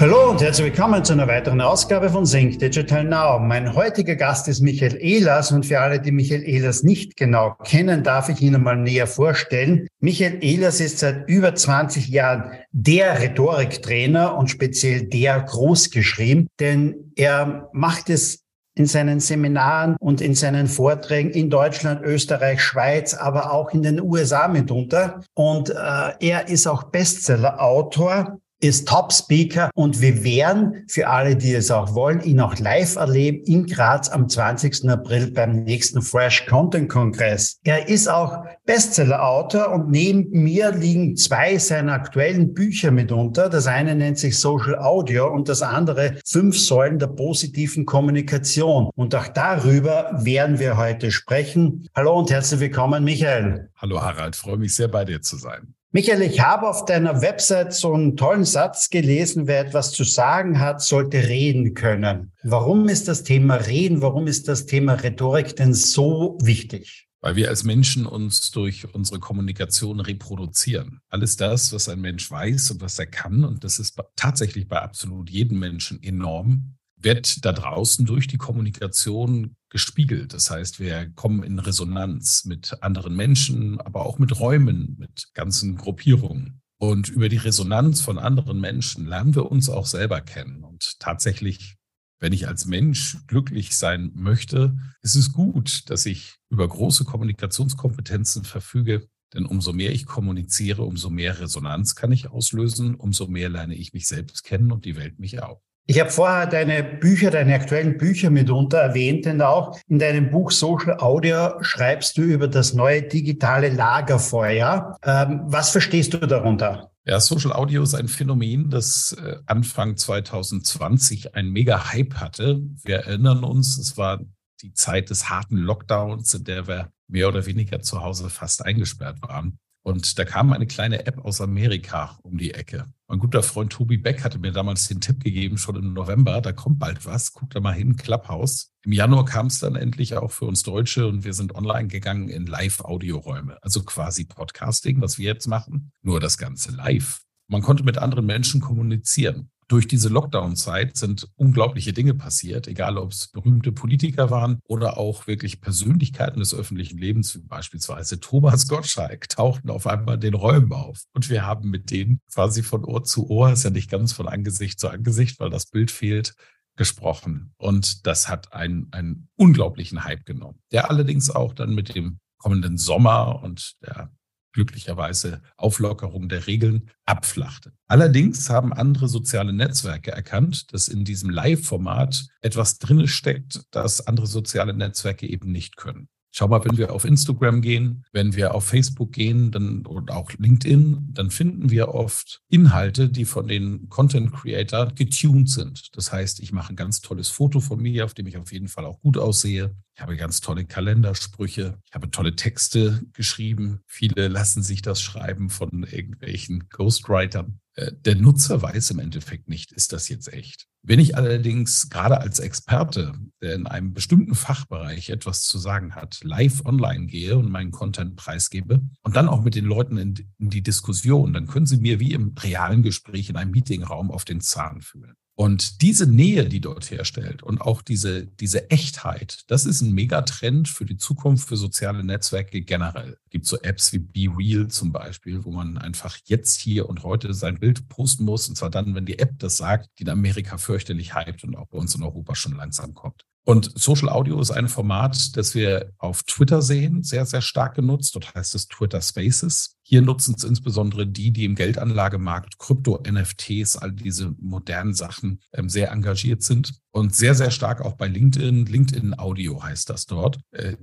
Hallo und herzlich willkommen zu einer weiteren Ausgabe von Sync Digital Now. Mein heutiger Gast ist Michael Ehlers und für alle, die Michael Ehlers nicht genau kennen, darf ich ihn mal näher vorstellen. Michael Ehlers ist seit über 20 Jahren der Rhetoriktrainer und speziell der großgeschrieben, denn er macht es in seinen Seminaren und in seinen Vorträgen in Deutschland, Österreich, Schweiz, aber auch in den USA mitunter. Und äh, er ist auch Bestseller-Autor ist Top-Speaker und wir werden für alle, die es auch wollen, ihn auch live erleben in Graz am 20. April beim nächsten Fresh Content Kongress. Er ist auch Bestseller-Autor und neben mir liegen zwei seiner aktuellen Bücher mitunter. Das eine nennt sich Social Audio und das andere Fünf Säulen der positiven Kommunikation. Und auch darüber werden wir heute sprechen. Hallo und herzlich willkommen, Michael. Hallo Harald, freue mich sehr bei dir zu sein. Michael, ich habe auf deiner Website so einen tollen Satz gelesen, wer etwas zu sagen hat, sollte reden können. Warum ist das Thema Reden, warum ist das Thema Rhetorik denn so wichtig? Weil wir als Menschen uns durch unsere Kommunikation reproduzieren. Alles das, was ein Mensch weiß und was er kann, und das ist tatsächlich bei absolut jedem Menschen enorm, wird da draußen durch die Kommunikation gespiegelt. Das heißt, wir kommen in Resonanz mit anderen Menschen, aber auch mit Räumen, mit ganzen Gruppierungen. Und über die Resonanz von anderen Menschen lernen wir uns auch selber kennen. Und tatsächlich, wenn ich als Mensch glücklich sein möchte, ist es gut, dass ich über große Kommunikationskompetenzen verfüge. Denn umso mehr ich kommuniziere, umso mehr Resonanz kann ich auslösen, umso mehr lerne ich mich selbst kennen und die Welt mich auch. Ich habe vorher deine Bücher, deine aktuellen Bücher mitunter erwähnt, denn auch in deinem Buch Social Audio schreibst du über das neue digitale Lagerfeuer. Ähm, was verstehst du darunter? Ja, Social Audio ist ein Phänomen, das äh, Anfang 2020 ein mega Hype hatte. Wir erinnern uns, es war die Zeit des harten Lockdowns, in der wir mehr oder weniger zu Hause fast eingesperrt waren. Und da kam eine kleine App aus Amerika um die Ecke. Mein guter Freund Tobi Beck hatte mir damals den Tipp gegeben, schon im November, da kommt bald was, guck da mal hin, Clubhouse. Im Januar kam es dann endlich auch für uns Deutsche und wir sind online gegangen in Live-Audioräume, also quasi Podcasting, was wir jetzt machen, nur das Ganze live. Man konnte mit anderen Menschen kommunizieren durch diese Lockdown-Zeit sind unglaubliche Dinge passiert, egal ob es berühmte Politiker waren oder auch wirklich Persönlichkeiten des öffentlichen Lebens, wie beispielsweise Thomas Gottschalk, tauchten auf einmal in den Räumen auf. Und wir haben mit denen quasi von Ohr zu Ohr, ist ja nicht ganz von Angesicht zu Angesicht, weil das Bild fehlt, gesprochen. Und das hat einen, einen unglaublichen Hype genommen, der allerdings auch dann mit dem kommenden Sommer und der glücklicherweise Auflockerung der Regeln abflachte. Allerdings haben andere soziale Netzwerke erkannt, dass in diesem Live-Format etwas drinne steckt, das andere soziale Netzwerke eben nicht können. Schau mal, wenn wir auf Instagram gehen, wenn wir auf Facebook gehen dann, und auch LinkedIn, dann finden wir oft Inhalte, die von den Content Creator getuned sind. Das heißt, ich mache ein ganz tolles Foto von mir, auf dem ich auf jeden Fall auch gut aussehe. Ich habe ganz tolle Kalendersprüche. Ich habe tolle Texte geschrieben. Viele lassen sich das schreiben von irgendwelchen Ghostwritern. Äh, der Nutzer weiß im Endeffekt nicht, ist das jetzt echt. Wenn ich allerdings gerade als Experte, der in einem bestimmten Fachbereich etwas zu sagen hat, live online gehe und meinen Content preisgebe und dann auch mit den Leuten in, die Diskussion, dann können sie mir wie im realen Gespräch in einem Meetingraum auf den Zahn fühlen. Und diese Nähe, die dort herstellt und auch diese, diese Echtheit, das ist ein Megatrend für die Zukunft für soziale Netzwerke generell. Es gibt so Apps wie Be Real zum Beispiel, wo man einfach jetzt hier und heute sein Bild posten muss. Und zwar dann, wenn die App das sagt, die in Amerika fürchterlich hypt und auch bei uns in Europa schon langsam kommt. Und Social Audio ist ein Format, das wir auf Twitter sehen, sehr, sehr stark genutzt. Dort heißt es Twitter Spaces. Hier nutzen es insbesondere die, die im Geldanlagemarkt, Krypto, NFTs, all diese modernen Sachen ähm, sehr engagiert sind und sehr, sehr stark auch bei LinkedIn. LinkedIn Audio heißt das dort. Äh,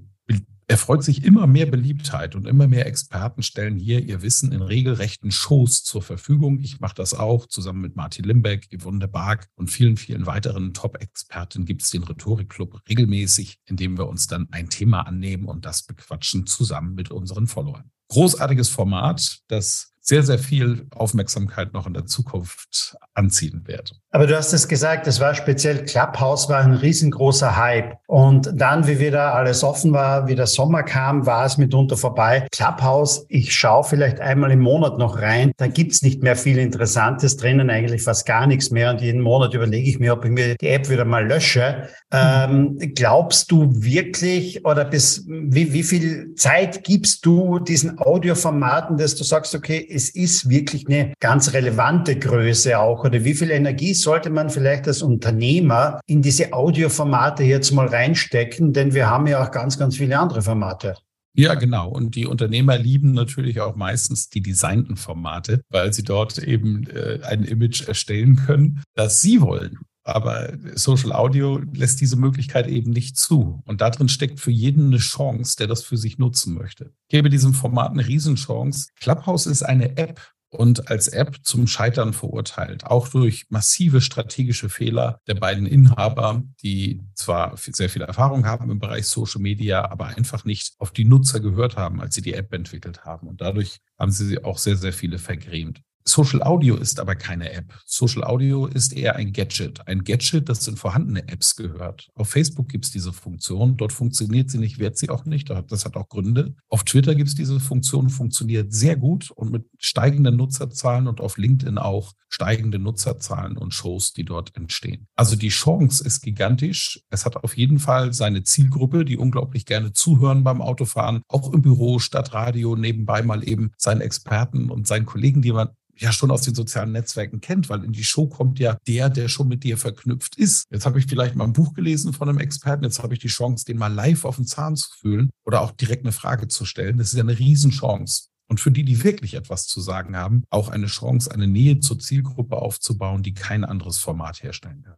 erfreut sich immer mehr Beliebtheit und immer mehr Experten stellen hier ihr Wissen in regelrechten Shows zur Verfügung. Ich mache das auch zusammen mit Martin Limbeck, Yvonne de Barg und vielen, vielen weiteren Top-Experten gibt es den Rhetorikclub regelmäßig, in dem wir uns dann ein Thema annehmen und das bequatschen zusammen mit unseren Followern. Großartiges Format, das sehr, sehr viel Aufmerksamkeit noch in der Zukunft anziehen wird. Aber du hast es gesagt, es war speziell Clubhouse war ein riesengroßer Hype. Und dann, wie wieder alles offen war, wie der Sommer kam, war es mitunter vorbei. Clubhouse, ich schaue vielleicht einmal im Monat noch rein. Da gibt's nicht mehr viel Interessantes drinnen, eigentlich fast gar nichts mehr. Und jeden Monat überlege ich mir, ob ich mir die App wieder mal lösche. Ähm, glaubst du wirklich oder bis wie, wie viel Zeit gibst du diesen Audioformaten, dass du sagst, okay, es ist wirklich eine ganz relevante Größe auch? Oder wie viel Energie sollte man vielleicht als Unternehmer in diese Audioformate jetzt mal reinstecken? Denn wir haben ja auch ganz, ganz viele andere Formate. Ja, genau. Und die Unternehmer lieben natürlich auch meistens die designten Formate, weil sie dort eben äh, ein Image erstellen können, das sie wollen. Aber Social Audio lässt diese Möglichkeit eben nicht zu. Und darin steckt für jeden eine Chance, der das für sich nutzen möchte. Ich gebe diesem Format eine Riesenchance. Clubhouse ist eine App und als App zum Scheitern verurteilt, auch durch massive strategische Fehler der beiden Inhaber, die zwar sehr viel Erfahrung haben im Bereich Social Media, aber einfach nicht auf die Nutzer gehört haben, als sie die App entwickelt haben. Und dadurch haben sie auch sehr, sehr viele vergrämt. Social Audio ist aber keine App. Social Audio ist eher ein Gadget. Ein Gadget, das in vorhandene Apps gehört. Auf Facebook gibt es diese Funktion. Dort funktioniert sie nicht, wird sie auch nicht. Das hat auch Gründe. Auf Twitter gibt es diese Funktion, funktioniert sehr gut und mit steigenden Nutzerzahlen und auf LinkedIn auch steigende Nutzerzahlen und Shows, die dort entstehen. Also die Chance ist gigantisch. Es hat auf jeden Fall seine Zielgruppe, die unglaublich gerne zuhören beim Autofahren, auch im Büro, Stadtradio, nebenbei mal eben seinen Experten und seinen Kollegen, die man ja schon aus den sozialen Netzwerken kennt, weil in die Show kommt ja der, der schon mit dir verknüpft ist. Jetzt habe ich vielleicht mal ein Buch gelesen von einem Experten, jetzt habe ich die Chance, den mal live auf den Zahn zu fühlen oder auch direkt eine Frage zu stellen. Das ist ja eine Riesenchance. Und für die, die wirklich etwas zu sagen haben, auch eine Chance, eine Nähe zur Zielgruppe aufzubauen, die kein anderes Format herstellen kann.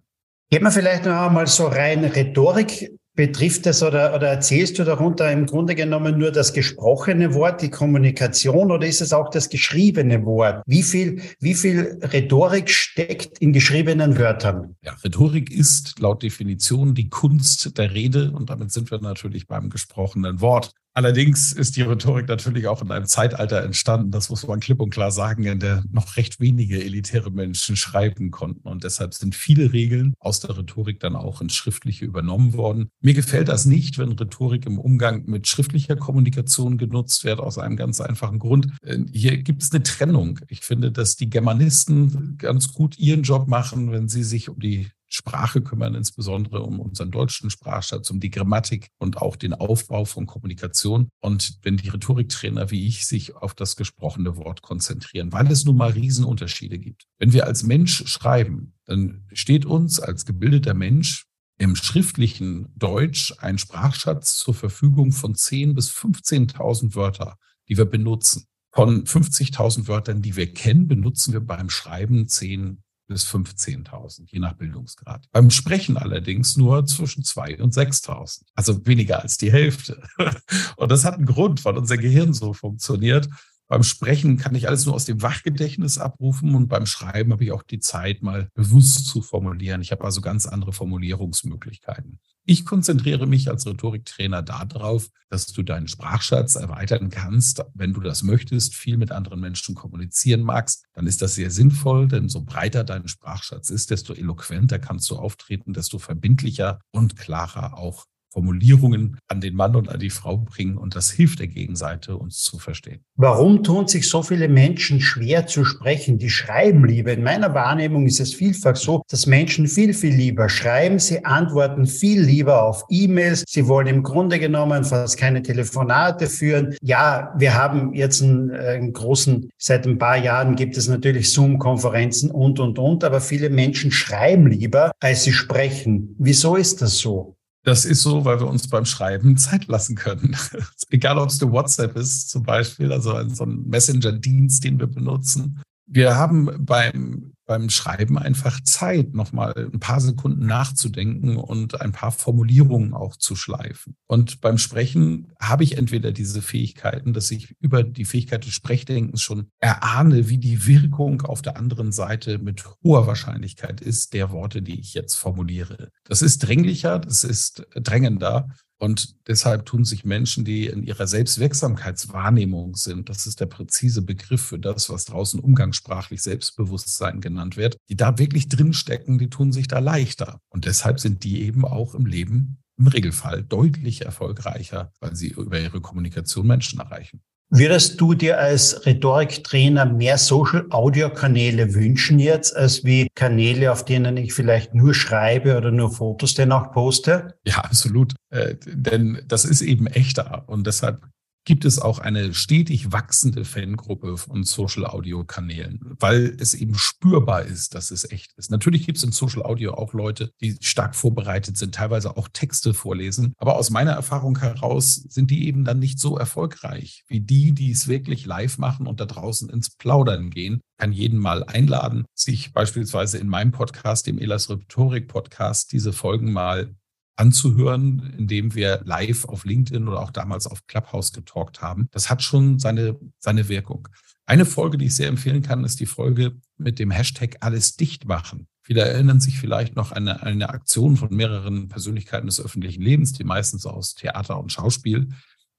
Gehen wir vielleicht noch einmal so rein Rhetorik Betrifft das oder, oder erzählst du darunter im Grunde genommen nur das gesprochene Wort, die Kommunikation oder ist es auch das geschriebene Wort? Wie viel, wie viel Rhetorik steckt in geschriebenen Wörtern? Ja, Rhetorik ist laut Definition die Kunst der Rede und damit sind wir natürlich beim gesprochenen Wort. Allerdings ist die Rhetorik natürlich auch in einem Zeitalter entstanden, das muss man klipp und klar sagen, in der noch recht wenige elitäre Menschen schreiben konnten. Und deshalb sind viele Regeln aus der Rhetorik dann auch ins Schriftliche übernommen worden. Mir gefällt das nicht, wenn Rhetorik im Umgang mit schriftlicher Kommunikation genutzt wird, aus einem ganz einfachen Grund. Äh, hier gibt es eine Trennung. Ich finde, dass die Germanisten ganz gut ihren Job machen, wenn sie sich um die Sprache kümmern, insbesondere um unseren deutschen Sprachschatz, um die Grammatik und auch den Aufbau von Kommunikation. Und wenn die Rhetoriktrainer wie ich sich auf das gesprochene Wort konzentrieren, weil es nun mal Riesenunterschiede gibt. Wenn wir als Mensch schreiben, dann steht uns als gebildeter Mensch im schriftlichen Deutsch ein Sprachschatz zur Verfügung von 10.000 bis 15.000 Wörter, die wir benutzen. Von 50.000 Wörtern, die wir kennen, benutzen wir beim Schreiben 10 bis 15.000, je nach Bildungsgrad. Beim Sprechen allerdings nur zwischen 2.000 und 6.000, also weniger als die Hälfte. Und das hat einen Grund, weil unser Gehirn so funktioniert. Beim Sprechen kann ich alles nur aus dem Wachgedächtnis abrufen und beim Schreiben habe ich auch die Zeit, mal bewusst zu formulieren. Ich habe also ganz andere Formulierungsmöglichkeiten. Ich konzentriere mich als Rhetoriktrainer darauf, dass du deinen Sprachschatz erweitern kannst. Wenn du das möchtest, viel mit anderen Menschen kommunizieren magst, dann ist das sehr sinnvoll, denn so breiter dein Sprachschatz ist, desto eloquenter kannst du auftreten, desto verbindlicher und klarer auch Formulierungen an den Mann und an die Frau bringen und das hilft der Gegenseite, uns zu verstehen. Warum tun sich so viele Menschen schwer zu sprechen? Die schreiben lieber. In meiner Wahrnehmung ist es vielfach so, dass Menschen viel, viel lieber schreiben. Sie antworten viel lieber auf E-Mails. Sie wollen im Grunde genommen fast keine Telefonate führen. Ja, wir haben jetzt einen, einen großen, seit ein paar Jahren gibt es natürlich Zoom-Konferenzen und, und, und, aber viele Menschen schreiben lieber, als sie sprechen. Wieso ist das so? Das ist so, weil wir uns beim Schreiben Zeit lassen können. Egal, ob es der WhatsApp ist zum Beispiel, also so ein Messenger-Dienst, den wir benutzen. Wir haben beim beim Schreiben einfach Zeit, nochmal ein paar Sekunden nachzudenken und ein paar Formulierungen auch zu schleifen. Und beim Sprechen habe ich entweder diese Fähigkeiten, dass ich über die Fähigkeit des Sprechdenkens schon erahne, wie die Wirkung auf der anderen Seite mit hoher Wahrscheinlichkeit ist, der Worte, die ich jetzt formuliere. Das ist dringlicher, das ist drängender Und deshalb tun sich Menschen, die in ihrer Selbstwirksamkeitswahrnehmung sind, das ist der präzise Begriff für das, was draußen umgangssprachlich Selbstbewusstsein genannt wird, die da wirklich drinstecken, die tun sich da leichter. Und deshalb sind die eben auch im Leben im Regelfall deutlich erfolgreicher, weil sie über ihre Kommunikation Menschen erreichen. Würdest du dir als Rhetoriktrainer mehr Social-Audio-Kanäle wünschen jetzt, als wie Kanäle, auf denen ich vielleicht nur schreibe oder nur Fotos denn auch poste? Ja, absolut. Äh, denn das ist eben echter. Und deshalb gibt es auch eine stetig wachsende Fangruppe von Social Audio Kanälen, weil es eben spürbar ist, dass es echt ist. Natürlich gibt es in Social Audio auch Leute, die stark vorbereitet sind, teilweise auch Texte vorlesen. Aber aus meiner Erfahrung heraus sind die eben dann nicht so erfolgreich wie die, die es wirklich live machen und da draußen ins Plaudern gehen. Ich kann jeden mal einladen, sich beispielsweise in meinem Podcast, dem Elas Rhetorik Podcast, diese Folgen mal anzuhören, indem wir live auf LinkedIn oder auch damals auf Clubhouse getalkt haben. Das hat schon seine, seine Wirkung. Eine Folge, die ich sehr empfehlen kann, ist die Folge mit dem Hashtag alles dicht machen. Viele erinnern sich vielleicht noch an eine, eine Aktion von mehreren Persönlichkeiten des öffentlichen Lebens, die meistens aus Theater und Schauspiel,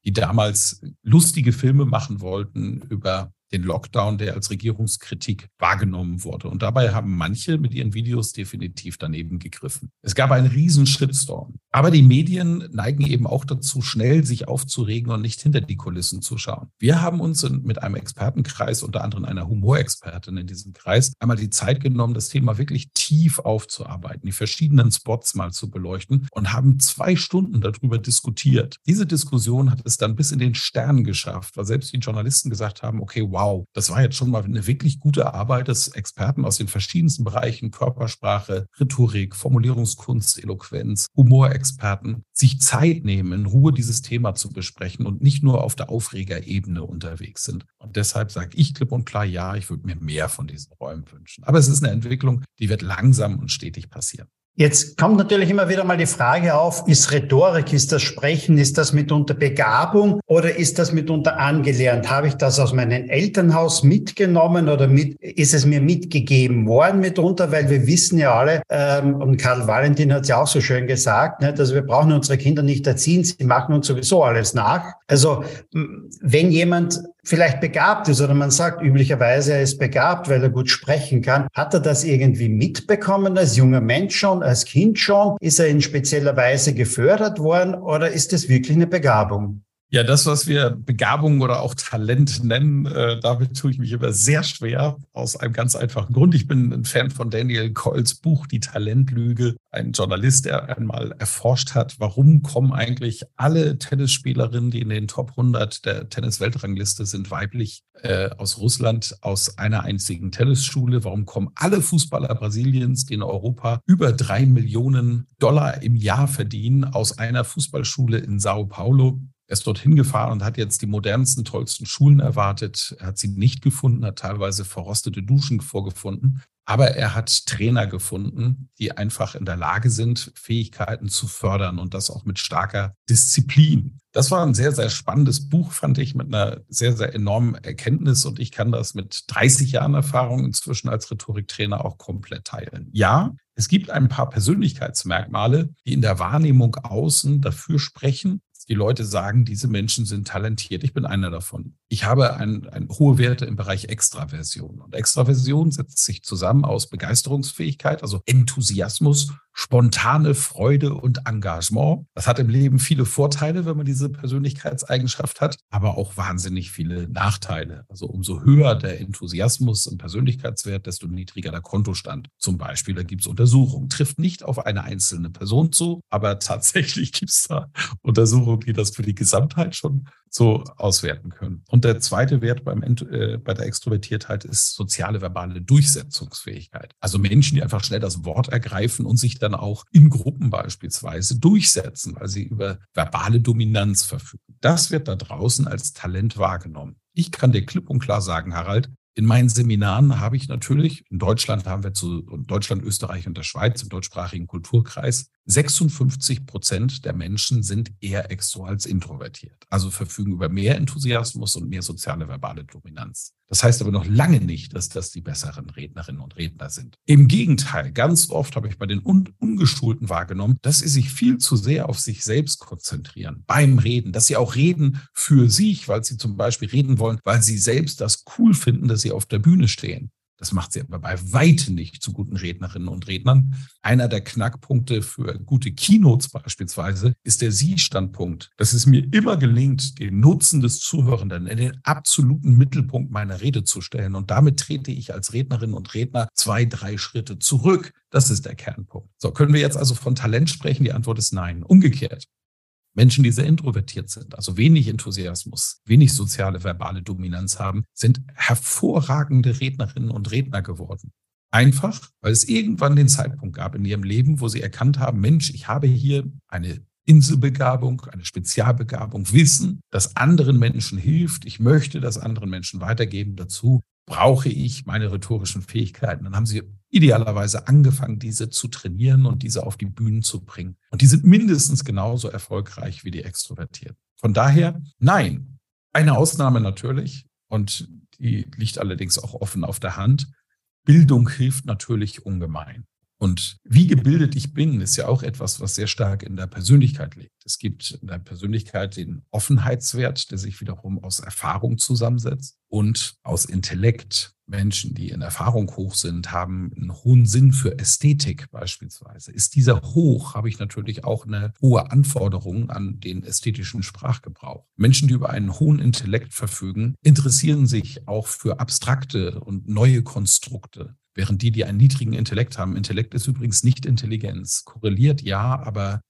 die damals lustige Filme machen wollten über den Lockdown, der als Regierungskritik wahrgenommen wurde. Und dabei haben manche mit ihren Videos definitiv daneben gegriffen. Es gab einen riesen Shitstorm. Aber die Medien neigen eben auch dazu, schnell sich aufzuregen und nicht hinter die Kulissen zu schauen. Wir haben uns mit einem Expertenkreis, unter anderem einer Humorexpertin in diesem Kreis, einmal die Zeit genommen, das Thema wirklich tief aufzuarbeiten, die verschiedenen Spots mal zu beleuchten und haben zwei Stunden darüber diskutiert. Diese Diskussion hat es dann bis in den Stern geschafft, weil selbst die Journalisten gesagt haben, okay, wow, das war jetzt schon mal eine wirklich gute Arbeit des Experten aus den verschiedensten Bereichen, Körpersprache, Rhetorik, Formulierungskunst, Eloquenz, Humorexperten, sich Zeit nehmen, in Ruhe dieses Thema zu besprechen und nicht nur auf der Aufregerebene unterwegs sind. Und deshalb sage ich klipp und klar, ja, ich würde mir mehr von diesen Räumen wünschen. Aber es ist eine Entwicklung, die wird langsam und stetig passieren. Jetzt kommt natürlich immer wieder mal die Frage auf, ist Rhetorik, ist das Sprechen, ist das mitunter Begabung oder ist das mitunter angelernt? Habe ich das aus meinem Elternhaus mitgenommen oder mit, ist es mir mitgegeben worden mitunter? Weil wir wissen ja alle, ähm, und Karl Valentin hat es ja auch so schön gesagt, ne, dass wir brauchen unsere Kinder nicht erziehen, sie machen uns sowieso alles nach. Also wenn jemand vielleicht begabt ist oder man sagt üblicherweise, er ist begabt, weil er gut sprechen kann. Hat er das irgendwie mitbekommen als junger Mensch schon, als Kind schon? Ist er in spezieller Weise gefördert worden oder ist es wirklich eine Begabung? Ja, das, was wir Begabung oder auch Talent nennen, äh, damit tue ich mich immer sehr schwer, aus einem ganz einfachen Grund. Ich bin ein Fan von Daniel Coyles Buch Die Talentlüge, ein Journalist, der einmal erforscht hat, warum kommen eigentlich alle Tennisspielerinnen, die in den Top 100 der Tennis-Weltrangliste sind, weiblich äh, aus Russland, aus einer einzigen Tennisschule. Warum kommen alle Fußballer Brasiliens, die in Europa über drei Millionen Dollar im Jahr verdienen, aus einer Fußballschule in Sao Paulo? Er ist dorthin gefahren und hat jetzt die modernsten, tollsten Schulen erwartet. Er hat sie nicht gefunden, hat teilweise verrostete Duschen vorgefunden. Aber er hat Trainer gefunden, die einfach in der Lage sind, Fähigkeiten zu fördern und das auch mit starker Disziplin. Das war ein sehr, sehr spannendes Buch, fand ich, mit einer sehr, sehr enormen Erkenntnis und ich kann das mit 30 Jahren Erfahrung inzwischen als Rhetoriktrainer auch komplett teilen. Ja, es gibt ein paar Persönlichkeitsmerkmale, die in der Wahrnehmung außen dafür sprechen, die Leute sagen, diese Menschen sind talentiert. Ich bin einer davon. Ich habe ein, ein hohe Werte im Bereich Extraversion. Und Extraversion setzt sich zusammen aus Begeisterungsfähigkeit, also Enthusiasmus spontane Freude und Engagement. Das hat im Leben viele Vorteile, wenn man diese Persönlichkeitseigenschaft hat, aber auch wahnsinnig viele Nachteile. Also umso höher der Enthusiasmus und Persönlichkeitswert, desto niedriger der Kontostand. Zum Beispiel, da gibt es Untersuchungen, trifft nicht auf eine einzelne Person zu, aber tatsächlich gibt es da Untersuchungen, die das für die Gesamtheit schon so auswerten können. Und der zweite Wert beim, äh, bei der Extrovertiertheit ist soziale verbale Durchsetzungsfähigkeit. Also Menschen, die einfach schnell das Wort ergreifen und sich dann auch in Gruppen beispielsweise durchsetzen, weil sie über verbale Dominanz verfügen. Das wird da draußen als Talent wahrgenommen. Ich kann dir klipp und klar sagen, Harald, In meinen Seminaren habe ich natürlich, in Deutschland haben wir zu Deutschland, Österreich und der Schweiz im deutschsprachigen Kulturkreis, 56 Prozent der Menschen sind eher extro als introvertiert, also verfügen über mehr Enthusiasmus und mehr soziale verbale Dominanz. Das heißt aber noch lange nicht, dass das die besseren Rednerinnen und Redner sind. Im Gegenteil, ganz oft habe ich bei den Un Ungeschulten wahrgenommen, dass sie sich viel zu sehr auf sich selbst konzentrieren beim Reden, dass sie auch reden für sich, weil sie zum Beispiel reden wollen, weil sie selbst das cool finden, dass sie auf der Bühne stehen. Das macht sie aber bei weitem nicht zu guten Rednerinnen und Rednern. Einer der Knackpunkte für gute Keynotes beispielsweise ist der Sie-Standpunkt. Dass es mir immer gelingt, den Nutzen des Zuhörenden in den absoluten Mittelpunkt meiner Rede zu stellen. Und damit trete ich als Rednerin und Redner zwei, drei Schritte zurück. Das ist der Kernpunkt. So, können wir jetzt also von Talent sprechen? Die Antwort ist nein. Umgekehrt. Menschen, die sehr introvertiert sind, also wenig Enthusiasmus, wenig soziale verbale Dominanz haben, sind hervorragende Rednerinnen und Redner geworden. Einfach, weil es irgendwann den Zeitpunkt gab in ihrem Leben, wo sie erkannt haben, Mensch, ich habe hier eine Inselbegabung, eine Spezialbegabung, Wissen, das anderen Menschen hilft. Ich möchte das anderen Menschen weitergeben. Dazu brauche ich meine rhetorischen Fähigkeiten. Dann haben sie idealerweise angefangen, diese zu trainieren und diese auf die Bühnen zu bringen. Und die sind mindestens genauso erfolgreich wie die Extrovertierten. Von daher, nein, eine Ausnahme natürlich, und die liegt allerdings auch offen auf der Hand. Bildung hilft natürlich ungemein. Und wie gebildet ich bin, ist ja auch etwas, was sehr stark in der Persönlichkeit liegt. Es gibt in der Persönlichkeit den Offenheitswert, der sich wiederum aus Erfahrung zusammensetzt und aus Intellekt. Menschen, die in Erfahrung hoch sind, haben einen hohen Sinn für Ästhetik beispielsweise. Ist dieser hoch, habe ich natürlich auch eine hohe Anforderung an den ästhetischen Sprachgebrauch. Menschen, die über einen hohen Intellekt verfügen, interessieren sich auch für abstrakte und neue Konstrukte. Während die, die einen niedrigen Intellekt haben, Intellekt ist übrigens nicht Intelligenz. Korreliert ja, aber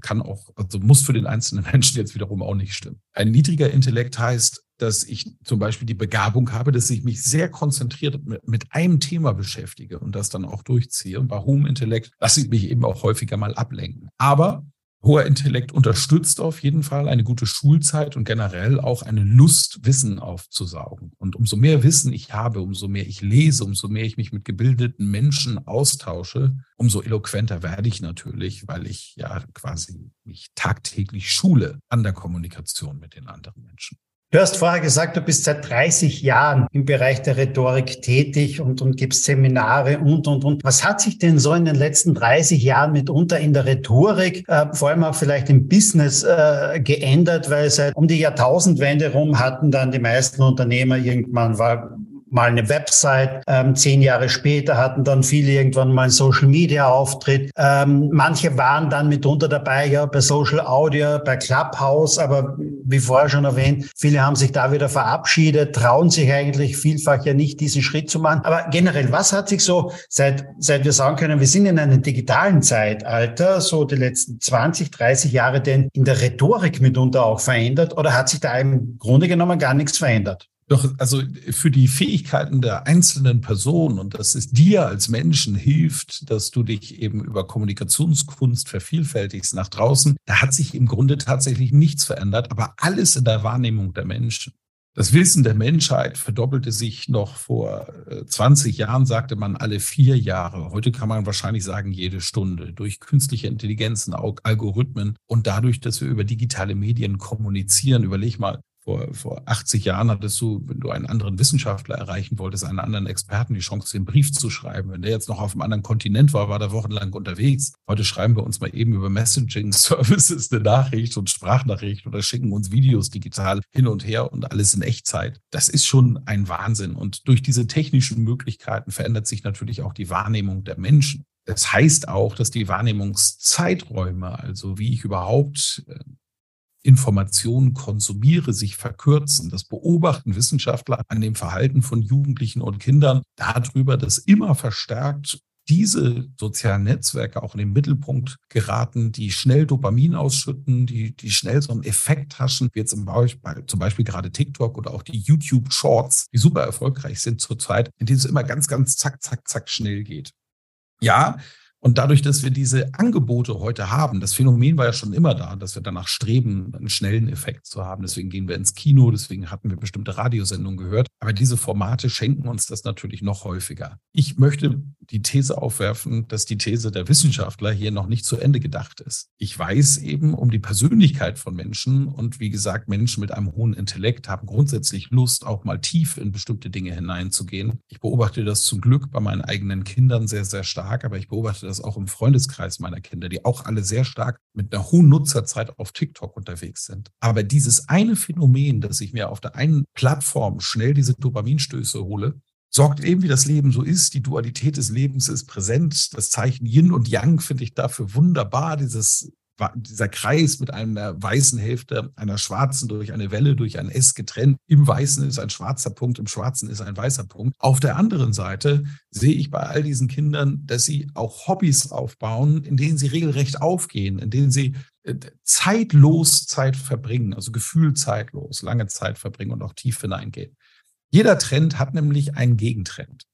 kann auch, also muss für den einzelnen Menschen jetzt wiederum auch nicht stimmen. Ein niedriger Intellekt heißt, dass ich zum Beispiel die Begabung habe, dass ich mich sehr konzentriert mit, einem Thema beschäftige und das dann auch durchziehe. Und bei hohem Intellekt lasse ich mich eben auch häufiger mal ablenken. Aber Hoher Intellekt unterstützt auf jeden Fall eine gute Schulzeit und generell auch eine Lust, Wissen aufzusaugen. Und umso mehr Wissen ich habe, umso mehr ich lese, umso mehr ich mich mit gebildeten Menschen austausche, umso eloquenter werde ich natürlich, weil ich ja quasi mich tagtäglich schule an der Kommunikation mit den anderen Menschen. Du hast vorher gesagt, du bist seit 30 Jahren im Bereich der Rhetorik tätig und, und gibst Seminare und, und, und. Was hat sich denn so in den letzten 30 Jahren mitunter in der Rhetorik, äh, vor allem auch vielleicht im Business, äh, geändert? Weil seit um die Jahrtausendwende rum hatten dann die meisten Unternehmer irgendwann war mal eine Website. Ähm, zehn Jahre später hatten dann viele irgendwann mal einen Social Media Auftritt. Ähm, manche waren dann mitunter dabei, ja, bei Social Audio, bei Clubhouse, aber wie vorher schon erwähnt, viele haben sich da wieder verabschiedet, trauen sich eigentlich vielfach ja nicht, diesen Schritt zu machen. Aber generell, was hat sich so, seit, seit wir sagen können, wir sind in einem digitalen Zeitalter, so die letzten 20, 30 Jahre denn in der Rhetorik mitunter auch verändert oder hat sich da im Grunde genommen gar nichts verändert? Doch, also für die Fähigkeiten der einzelnen Person und dass es dir als Menschen hilft, dass du dich eben über Kommunikationskunst vervielfältigst nach draußen, da hat sich im Grunde tatsächlich nichts verändert, aber alles in der Wahrnehmung der Menschen. Das Wissen der Menschheit verdoppelte sich noch vor 20 äh, Jahren, sagte man alle vier Jahre. Heute kann man wahrscheinlich sagen jede Stunde durch künstliche Intelligenzen, Algorithmen und dadurch, dass wir über digitale Medien kommunizieren. Überleg mal, vor, vor 80 Jahren hattest du, wenn du einen anderen Wissenschaftler erreichen wolltest, einen anderen Experten, die Chance, den Brief zu schreiben. Wenn der jetzt noch auf einem anderen Kontinent war, war der wochenlang unterwegs. Heute schreiben wir uns mal eben über Messaging-Services eine Nachricht und Sprachnachricht oder schicken uns Videos digital hin und her und alles in Echtzeit. Das ist schon ein Wahnsinn. Und durch diese technischen Möglichkeiten verändert sich natürlich auch die Wahrnehmung der Menschen. Das heißt auch, dass die Wahrnehmungszeiträume, also wie ich überhaupt äh, Informationen konsumiere, sich verkürzen. Das beobachten Wissenschaftler an dem Verhalten von Jugendlichen und Kindern darüber, dass immer verstärkt diese sozialen Netzwerke auch in den Mittelpunkt geraten, die schnell Dopamin ausschütten, die, die schnell so einen Effekt haschen, wie jetzt im Beispiel, zum Beispiel gerade TikTok oder auch die YouTube Shorts, die super erfolgreich sind zurzeit, in denen es immer ganz, ganz zack, zack, zack schnell geht. Ja, Und dadurch, dass wir diese Angebote heute haben, das Phänomen war ja schon immer da, dass wir danach streben, einen schnellen Effekt zu haben. Deswegen gehen wir ins Kino, deswegen hatten wir bestimmte Radiosendungen gehört. Aber diese Formate schenken uns das natürlich noch häufiger. Ich möchte die These aufwerfen, dass die These der Wissenschaftler hier noch nicht zu Ende gedacht ist. Ich weiß eben um die Persönlichkeit von Menschen und wie gesagt, Menschen mit einem hohen Intellekt haben grundsätzlich Lust, auch mal tief in bestimmte Dinge hineinzugehen. Ich beobachte das zum Glück bei meinen eigenen Kindern sehr, sehr stark, aber ich beobachte das das auch im Freundeskreis meiner Kinder, die auch alle sehr stark mit einer hohen Nutzerzeit auf TikTok unterwegs sind. Aber dieses eine Phänomen, dass ich mir auf der einen Plattform schnell diese Dopaminstöße hole, sorgt eben, wie das Leben so ist. Die Dualität des Lebens ist präsent. Das Zeichen Yin und Yang finde ich dafür wunderbar. Dieses dieser Kreis mit einer weißen Hälfte, einer schwarzen durch eine Welle, durch ein S getrennt. Im Weißen ist ein schwarzer Punkt, im Schwarzen ist ein weißer Punkt. Auf der anderen Seite sehe ich bei all diesen Kindern, dass sie auch Hobbys aufbauen, in denen sie regelrecht aufgehen, in denen sie äh, zeitlos Zeit verbringen, also gefühlzeitlos, lange Zeit verbringen und auch tief hineingehen. Jeder Trend hat nämlich einen Gegentrend.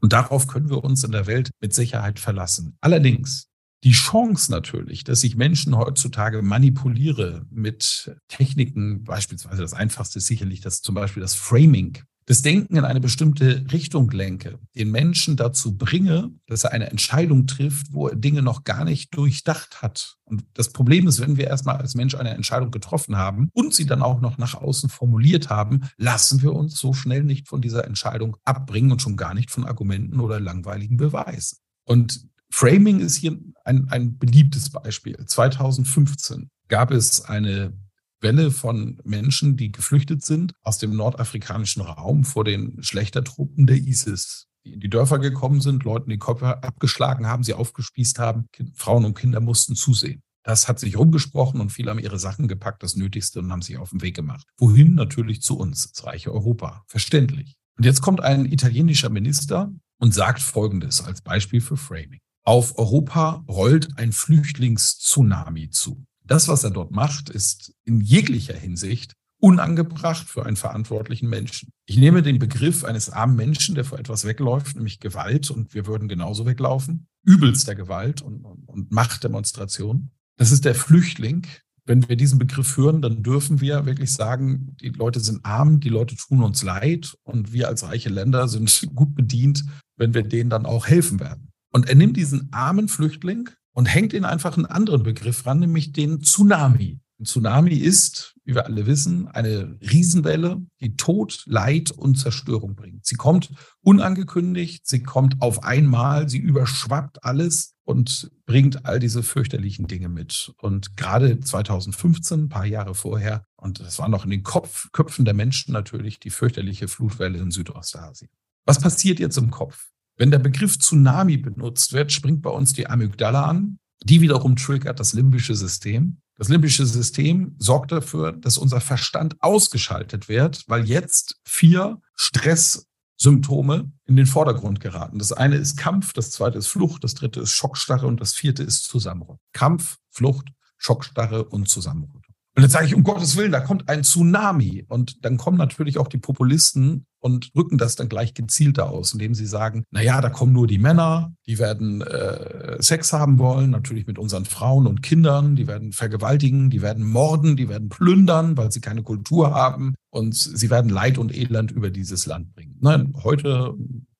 Und darauf können wir uns in der Welt mit Sicherheit verlassen. Allerdings die Chance natürlich, dass ich Menschen heutzutage manipuliere mit Techniken, beispielsweise das einfachste ist sicherlich das zum Beispiel das Framing, das Denken in eine bestimmte Richtung lenke, den Menschen dazu bringe, dass er eine Entscheidung trifft, wo er Dinge noch gar nicht durchdacht hat. Und das Problem ist, wenn wir erstmal als Mensch eine Entscheidung getroffen haben und sie dann auch noch nach außen formuliert haben, lassen wir uns so schnell nicht von dieser Entscheidung abbringen und schon gar nicht von Argumenten oder langweiligen Beweisen. Und Framing ist hier ein, ein beliebtes Beispiel. 2015 gab es eine Welle von Menschen, die geflüchtet sind aus dem nordafrikanischen Raum vor den Schlechtertruppen der ISIS, die in die Dörfer gekommen sind, Leuten die Köpfe abgeschlagen haben, sie aufgespießt haben. Frauen und Kinder mussten zusehen. Das hat sich rumgesprochen und viele haben ihre Sachen gepackt, das Nötigste, und haben sich auf den Weg gemacht. Wohin? Natürlich zu uns, ins reiche Europa. Verständlich. Und jetzt kommt ein italienischer Minister und sagt Folgendes als Beispiel für Framing. Auf Europa rollt ein Flüchtlingstsunami zu. Das, was er dort macht, ist in jeglicher Hinsicht unangebracht für einen verantwortlichen Menschen. Ich nehme den Begriff eines armen Menschen, der vor etwas wegläuft, nämlich Gewalt, und wir würden genauso weglaufen, übelster Gewalt und, und, und Machtdemonstration. Das ist der Flüchtling. Wenn wir diesen Begriff hören, dann dürfen wir wirklich sagen, die Leute sind arm, die Leute tun uns leid und wir als reiche Länder sind gut bedient, wenn wir denen dann auch helfen werden. Und er nimmt diesen armen Flüchtling und hängt ihn einfach einen anderen Begriff ran, nämlich den Tsunami. Ein Tsunami ist, wie wir alle wissen, eine Riesenwelle, die Tod, Leid und Zerstörung bringt. Sie kommt unangekündigt, sie kommt auf einmal, sie überschwappt alles und bringt all diese fürchterlichen Dinge mit. Und gerade 2015, ein paar Jahre vorher, und das war noch in den Kopf, Köpfen der Menschen natürlich, die fürchterliche Flutwelle in Südostasien. Was passiert jetzt im Kopf? Wenn der Begriff Tsunami benutzt wird, springt bei uns die Amygdala an. Die wiederum triggert das limbische System. Das limbische System sorgt dafür, dass unser Verstand ausgeschaltet wird, weil jetzt vier Stresssymptome in den Vordergrund geraten. Das eine ist Kampf, das zweite ist Flucht, das dritte ist Schockstarre und das vierte ist Zusammenrücken. Kampf, Flucht, Schockstarre und Zusammenrücken. Und dann sage ich, um Gottes Willen, da kommt ein Tsunami. Und dann kommen natürlich auch die Populisten und rücken das dann gleich gezielter aus, indem sie sagen, na ja, da kommen nur die Männer, die werden äh, Sex haben wollen, natürlich mit unseren Frauen und Kindern, die werden vergewaltigen, die werden morden, die werden plündern, weil sie keine Kultur haben und sie werden Leid und Elend über dieses Land bringen. Nein, heute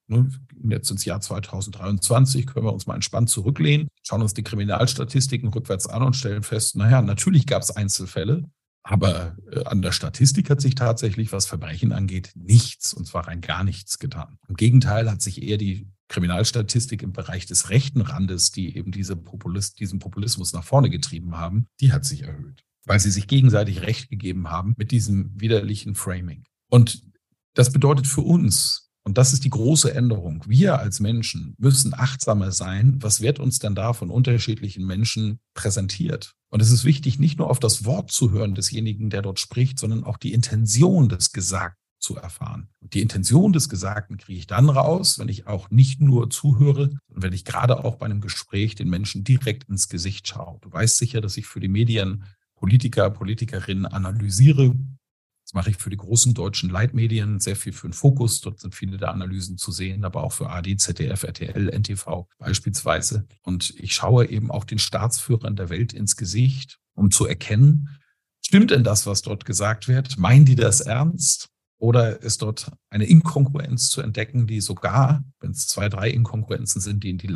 ne, jetzt ins Jahr 2023, können wir uns mal entspannt zurücklehnen, schauen uns die Kriminalstatistiken rückwärts an und stellen fest, naja, natürlich gab es Einzelfälle, aber äh, an der Statistik hat sich tatsächlich, was Verbrechen angeht, nichts, und zwar rein gar nichts getan. Im Gegenteil hat sich eher die Kriminalstatistik im Bereich des rechten Randes, die eben diese Populist, diesen Populismus nach vorne getrieben haben, die hat sich erhöht, weil sie sich gegenseitig Recht gegeben haben mit diesem widerlichen Framing. Und das bedeutet für uns, und das ist die große Änderung. Wir als Menschen müssen achtsamer sein. Was wird uns denn da von unterschiedlichen Menschen präsentiert? Und es ist wichtig, nicht nur auf das Wort zu hören desjenigen, der dort spricht, sondern auch die Intention des Gesagten zu erfahren. Und die Intention des Gesagten kriege ich dann raus, wenn ich auch nicht nur zuhöre, sondern wenn ich gerade auch bei einem Gespräch den Menschen direkt ins Gesicht schaue. Du weißt sicher, dass ich für die Medien Politiker, Politikerinnen analysiere Das mache ich für die großen deutschen Leitmedien, sehr viel für den Fokus. Dort sind viele der Analysen zu sehen, aber auch für AD, ZDF, RTL, NTV beispielsweise. Und ich schaue eben auch den Staatsführern der Welt ins Gesicht, um zu erkennen, stimmt denn das, was dort gesagt wird? Meinen die das ernst? Oder ist dort eine Inkongruenz zu entdecken, die sogar, wenn es zwei, drei Inkongruenzen sind, die in die,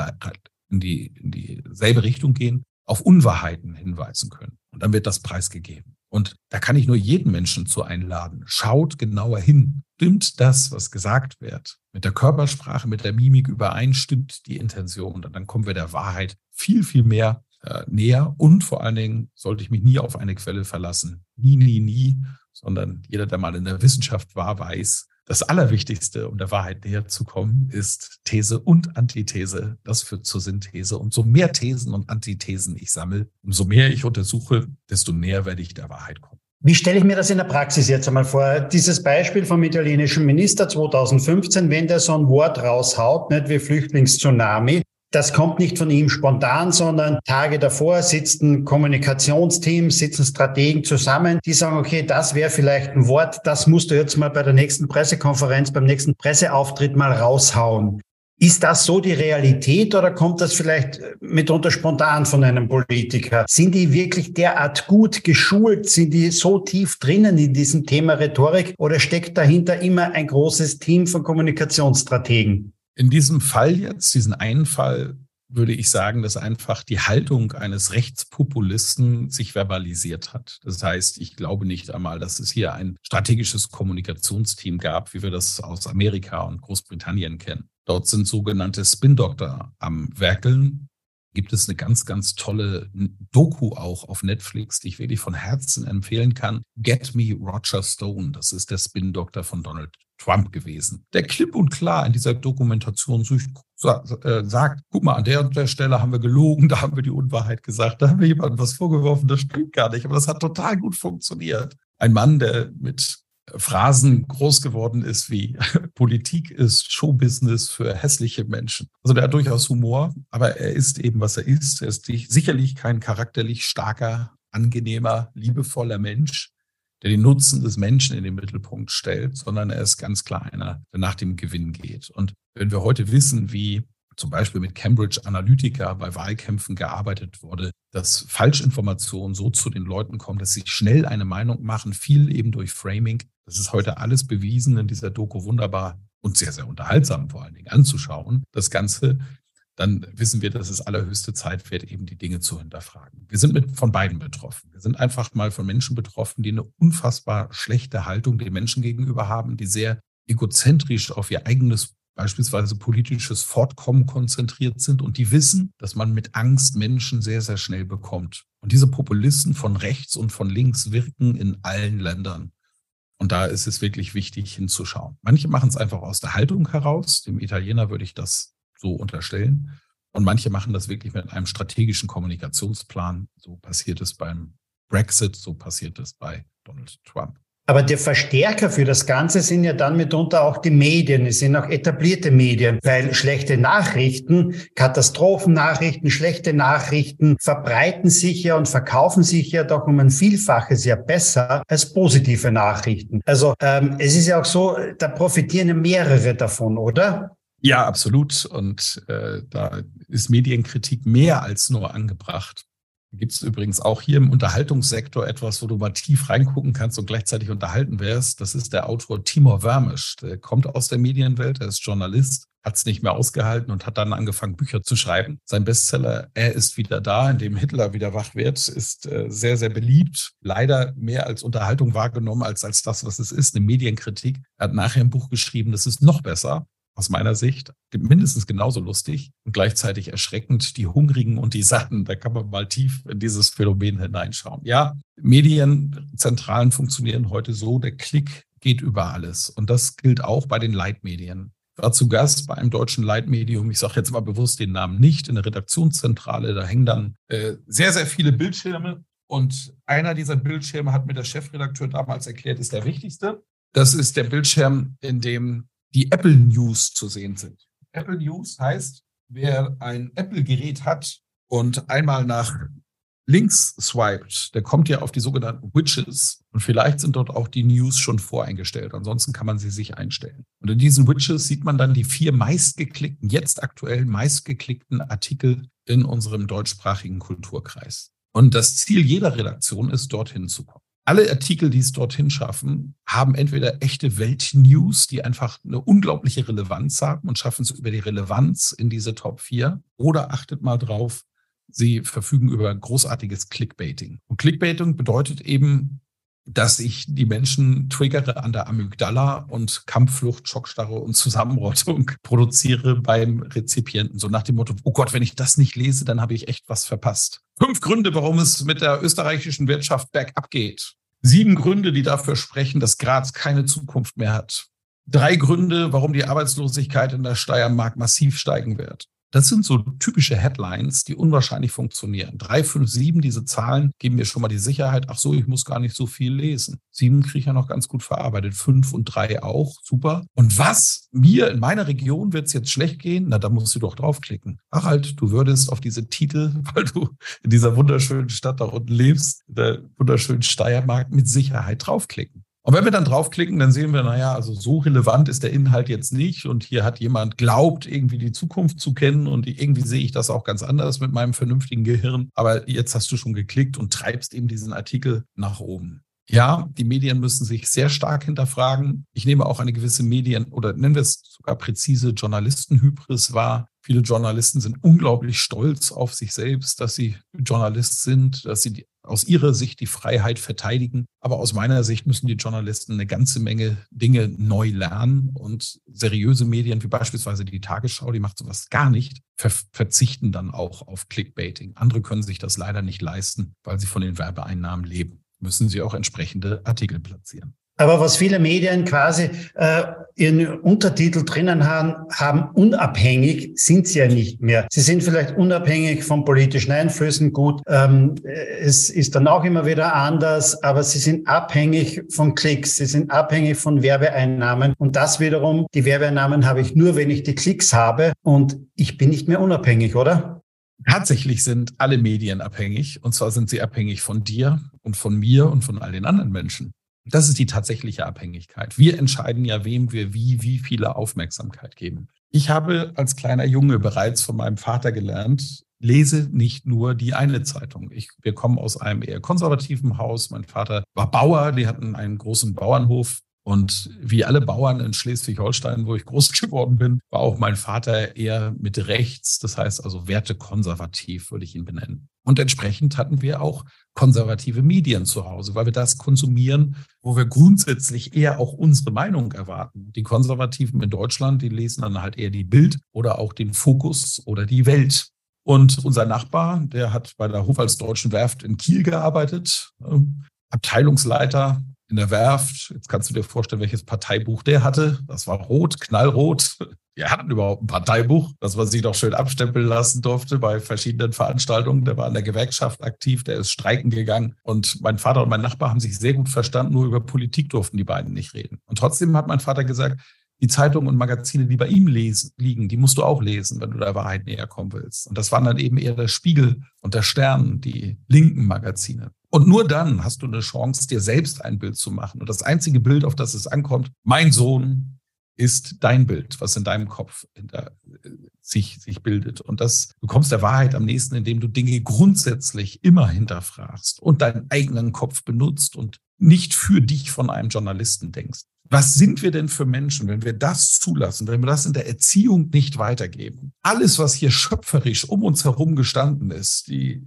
in die in dieselbe Richtung gehen, auf Unwahrheiten hinweisen können? Und dann wird das preisgegeben. Und da kann ich nur jeden Menschen zu einladen. Schaut genauer hin. Stimmt das, was gesagt wird? Mit der Körpersprache, mit der Mimik überein, stimmt die Intention. Und dann kommen wir der Wahrheit viel, viel mehr äh, näher. Und vor allen Dingen sollte ich mich nie auf eine Quelle verlassen. Nie, nie, nie. Sondern jeder, der mal in der Wissenschaft war, weiß, das Allerwichtigste, um der Wahrheit näher zu kommen, ist These und Antithese. Das führt zur Synthese. Und so mehr Thesen und Antithesen ich sammle, umso mehr ich untersuche, desto näher werde ich der Wahrheit kommen. Wie stelle ich mir das in der Praxis jetzt einmal vor? Dieses Beispiel vom italienischen Minister 2015, wenn der so ein Wort raushaut, nicht wie Flüchtlingstsunami, das kommt nicht von ihm spontan, sondern Tage davor sitzen Kommunikationsteams, sitzen Strategen zusammen, die sagen, okay, das wäre vielleicht ein Wort, das musst du jetzt mal bei der nächsten Pressekonferenz, beim nächsten Presseauftritt mal raushauen. Ist das so die Realität oder kommt das vielleicht mitunter spontan von einem Politiker? Sind die wirklich derart gut geschult? Sind die so tief drinnen in diesem Thema Rhetorik oder steckt dahinter immer ein großes Team von Kommunikationsstrategen? In diesem Fall jetzt, diesen einen Fall, würde ich sagen, dass einfach die Haltung eines Rechtspopulisten sich verbalisiert hat. Das heißt, ich glaube nicht einmal, dass es hier ein strategisches Kommunikationsteam gab, wie wir das aus Amerika und Großbritannien kennen. Dort sind sogenannte Spin-Doktor am Werkeln, gibt es eine ganz, ganz tolle Doku auch auf Netflix, die ich wirklich von Herzen empfehlen kann. Get Me Roger Stone. Das ist der Spin-Doktor von Donald Trump gewesen. Der klipp und klar in dieser Dokumentation äh, sagt, guck mal, an der und der Stelle haben wir gelogen, da haben wir die Unwahrheit gesagt, da haben wir jemandem was vorgeworfen, das stimmt gar nicht. Aber das hat total gut funktioniert. Ein Mann, der mit Phrasen groß geworden ist wie Politik ist Showbusiness für hässliche Menschen. Also der hat durchaus Humor, aber er ist eben, was er ist. Er ist sicherlich kein charakterlich starker, angenehmer, liebevoller Mensch, der den Nutzen des Menschen in den Mittelpunkt stellt, sondern er ist ganz klar einer, der nach dem Gewinn geht. Und wenn wir heute wissen, wie zum Beispiel mit Cambridge Analytica bei Wahlkämpfen gearbeitet wurde, dass Falschinformationen so zu den Leuten kommen, dass sie schnell eine Meinung machen, viel eben durch Framing. Das ist heute alles bewiesen in dieser Doku wunderbar und sehr, sehr unterhaltsam vor allen Dingen anzuschauen. Das Ganze, dann wissen wir, dass es allerhöchste Zeit wird, eben die Dinge zu hinterfragen. Wir sind mit von beiden betroffen. Wir sind einfach mal von Menschen betroffen, die eine unfassbar schlechte Haltung den Menschen gegenüber haben, die sehr egozentrisch auf ihr eigenes beispielsweise politisches Fortkommen konzentriert sind und die wissen, dass man mit Angst Menschen sehr, sehr schnell bekommt. Und diese Populisten von rechts und von links wirken in allen Ländern. Und da ist es wirklich wichtig hinzuschauen. Manche machen es einfach aus der Haltung heraus. Dem Italiener würde ich das so unterstellen. Und manche machen das wirklich mit einem strategischen Kommunikationsplan. So passiert es beim Brexit, so passiert es bei Donald Trump. Aber der Verstärker für das Ganze sind ja dann mitunter auch die Medien. Es sind auch etablierte Medien, weil schlechte Nachrichten, Katastrophennachrichten, schlechte Nachrichten verbreiten sich ja und verkaufen sich ja doch um ein Vielfaches ja besser als positive Nachrichten. Also ähm, es ist ja auch so, da profitieren ja mehrere davon, oder? Ja, absolut. Und äh, da ist Medienkritik mehr als nur angebracht. Gibt es übrigens auch hier im Unterhaltungssektor etwas, wo du mal tief reingucken kannst und gleichzeitig unterhalten wärst. Das ist der Autor Timur Wermisch. Der kommt aus der Medienwelt, er ist Journalist, hat es nicht mehr ausgehalten und hat dann angefangen, Bücher zu schreiben. Sein Bestseller Er ist wieder da, in dem Hitler wieder wach wird, ist äh, sehr, sehr beliebt. Leider mehr als Unterhaltung wahrgenommen als als das, was es ist, eine Medienkritik. Er hat nachher ein Buch geschrieben, das ist noch besser aus meiner Sicht mindestens genauso lustig und gleichzeitig erschreckend. Die Hungrigen und die Satten, da kann man mal tief in dieses Phänomen hineinschauen. Ja, Medienzentralen funktionieren heute so, der Klick geht über alles. Und das gilt auch bei den Leitmedien. Ich war zu Gast bei einem deutschen Leitmedium, ich sage jetzt mal bewusst den Namen nicht, in der Redaktionszentrale, da hängen dann äh, sehr, sehr viele Bildschirme. Und einer dieser Bildschirme hat mir der Chefredakteur damals erklärt, ist der wichtigste. Das ist der Bildschirm, in dem die Apple News zu sehen sind. Apple News heißt, wer ein Apple-Gerät hat und einmal nach links swiped, der kommt ja auf die sogenannten Widgets und vielleicht sind dort auch die News schon voreingestellt. Ansonsten kann man sie sich einstellen. Und in diesen Widgets sieht man dann die vier meistgeklickten, jetzt aktuell meistgeklickten Artikel in unserem deutschsprachigen Kulturkreis. Und das Ziel jeder Redaktion ist, dorthin zu kommen. Alle Artikel, die es dorthin schaffen, haben entweder echte Weltnews, die einfach eine unglaubliche Relevanz haben und schaffen es über die Relevanz in diese Top 4. Oder achtet mal drauf, sie verfügen über großartiges Clickbaiting. Und Clickbaiting bedeutet eben, dass ich die Menschen triggere an der Amygdala und Kampfflucht, Schockstarre und Zusammenrottung produziere beim Rezipienten. So nach dem Motto, oh Gott, wenn ich das nicht lese, dann habe ich echt was verpasst. Fünf Gründe, warum es mit der österreichischen Wirtschaft bergab geht. Sieben Gründe, die dafür sprechen, dass Graz keine Zukunft mehr hat. Drei Gründe, warum die Arbeitslosigkeit in der Steiermark massiv steigen wird. Das sind so typische Headlines, die unwahrscheinlich funktionieren. Drei, fünf, sieben, diese Zahlen geben mir schon mal die Sicherheit, ach so, ich muss gar nicht so viel lesen. Sieben kriege ich ja noch ganz gut verarbeitet, fünf und drei auch, super. Und was? Mir in meiner Region wird es jetzt schlecht gehen? Na, da musst du doch draufklicken. Ach halt, du würdest auf diese Titel, weil du in dieser wunderschönen Stadt da unten lebst, der wunderschönen Steiermark, mit Sicherheit draufklicken. Und wenn wir dann draufklicken, dann sehen wir, naja, also so relevant ist der Inhalt jetzt nicht. Und hier hat jemand glaubt, irgendwie die Zukunft zu kennen. Und irgendwie sehe ich das auch ganz anders mit meinem vernünftigen Gehirn. Aber jetzt hast du schon geklickt und treibst eben diesen Artikel nach oben. Ja, die Medien müssen sich sehr stark hinterfragen. Ich nehme auch eine gewisse Medien- oder nennen wir es sogar präzise Journalistenhybris wahr. Viele Journalisten sind unglaublich stolz auf sich selbst, dass sie Journalist sind, dass sie die aus ihrer Sicht die Freiheit verteidigen. Aber aus meiner Sicht müssen die Journalisten eine ganze Menge Dinge neu lernen und seriöse Medien wie beispielsweise die Tagesschau, die macht sowas gar nicht, ver verzichten dann auch auf Clickbaiting. Andere können sich das leider nicht leisten, weil sie von den Werbeeinnahmen leben. Müssen sie auch entsprechende Artikel platzieren. Aber was viele Medien quasi äh, ihren Untertitel drinnen haben, haben, unabhängig sind sie ja nicht mehr. Sie sind vielleicht unabhängig von politischen Einflüssen, gut, ähm, es ist dann auch immer wieder anders, aber sie sind abhängig von Klicks, sie sind abhängig von Werbeeinnahmen. Und das wiederum, die Werbeeinnahmen habe ich nur, wenn ich die Klicks habe und ich bin nicht mehr unabhängig, oder? Tatsächlich sind alle Medien abhängig. Und zwar sind sie abhängig von dir und von mir und von all den anderen Menschen. Das ist die tatsächliche Abhängigkeit. Wir entscheiden ja, wem wir wie, wie viele Aufmerksamkeit geben. Ich habe als kleiner Junge bereits von meinem Vater gelernt, lese nicht nur die eine Zeitung. Ich, wir kommen aus einem eher konservativen Haus. Mein Vater war Bauer, die hatten einen großen Bauernhof. Und wie alle Bauern in Schleswig-Holstein, wo ich groß geworden bin, war auch mein Vater eher mit rechts, das heißt also wertekonservativ, würde ich ihn benennen. Und entsprechend hatten wir auch konservative Medien zu Hause, weil wir das konsumieren, wo wir grundsätzlich eher auch unsere Meinung erwarten. Die Konservativen in Deutschland, die lesen dann halt eher die Bild oder auch den Fokus oder die Welt. Und unser Nachbar, der hat bei der Hofalsdeutschen Werft in Kiel gearbeitet, ähm, Abteilungsleiter in der Werft. Jetzt kannst du dir vorstellen, welches Parteibuch der hatte. Das war rot, knallrot. Wir hatten überhaupt ein Parteibuch, das man sich doch schön abstempeln lassen durfte bei verschiedenen Veranstaltungen. Der war in der Gewerkschaft aktiv, der ist streiken gegangen. Und mein Vater und mein Nachbar haben sich sehr gut verstanden, nur über Politik durften die beiden nicht reden. Und trotzdem hat mein Vater gesagt, die Zeitungen und Magazine, die bei ihm lesen, liegen, die musst du auch lesen, wenn du der Wahrheit näher kommen willst. Und das waren dann eben eher der Spiegel und der Stern, die linken Magazine. Und nur dann hast du eine Chance, dir selbst ein Bild zu machen. Und das einzige Bild, auf das es ankommt, mein Sohn ist dein Bild, was in deinem Kopf in der, sich, sich bildet. Und das du der Wahrheit am nächsten, indem du Dinge grundsätzlich immer hinterfragst und deinen eigenen Kopf benutzt und nicht für dich von einem Journalisten denkst. Was sind wir denn für Menschen, wenn wir das zulassen, wenn wir das in der Erziehung nicht weitergeben? Alles, was hier schöpferisch um uns herum gestanden ist, die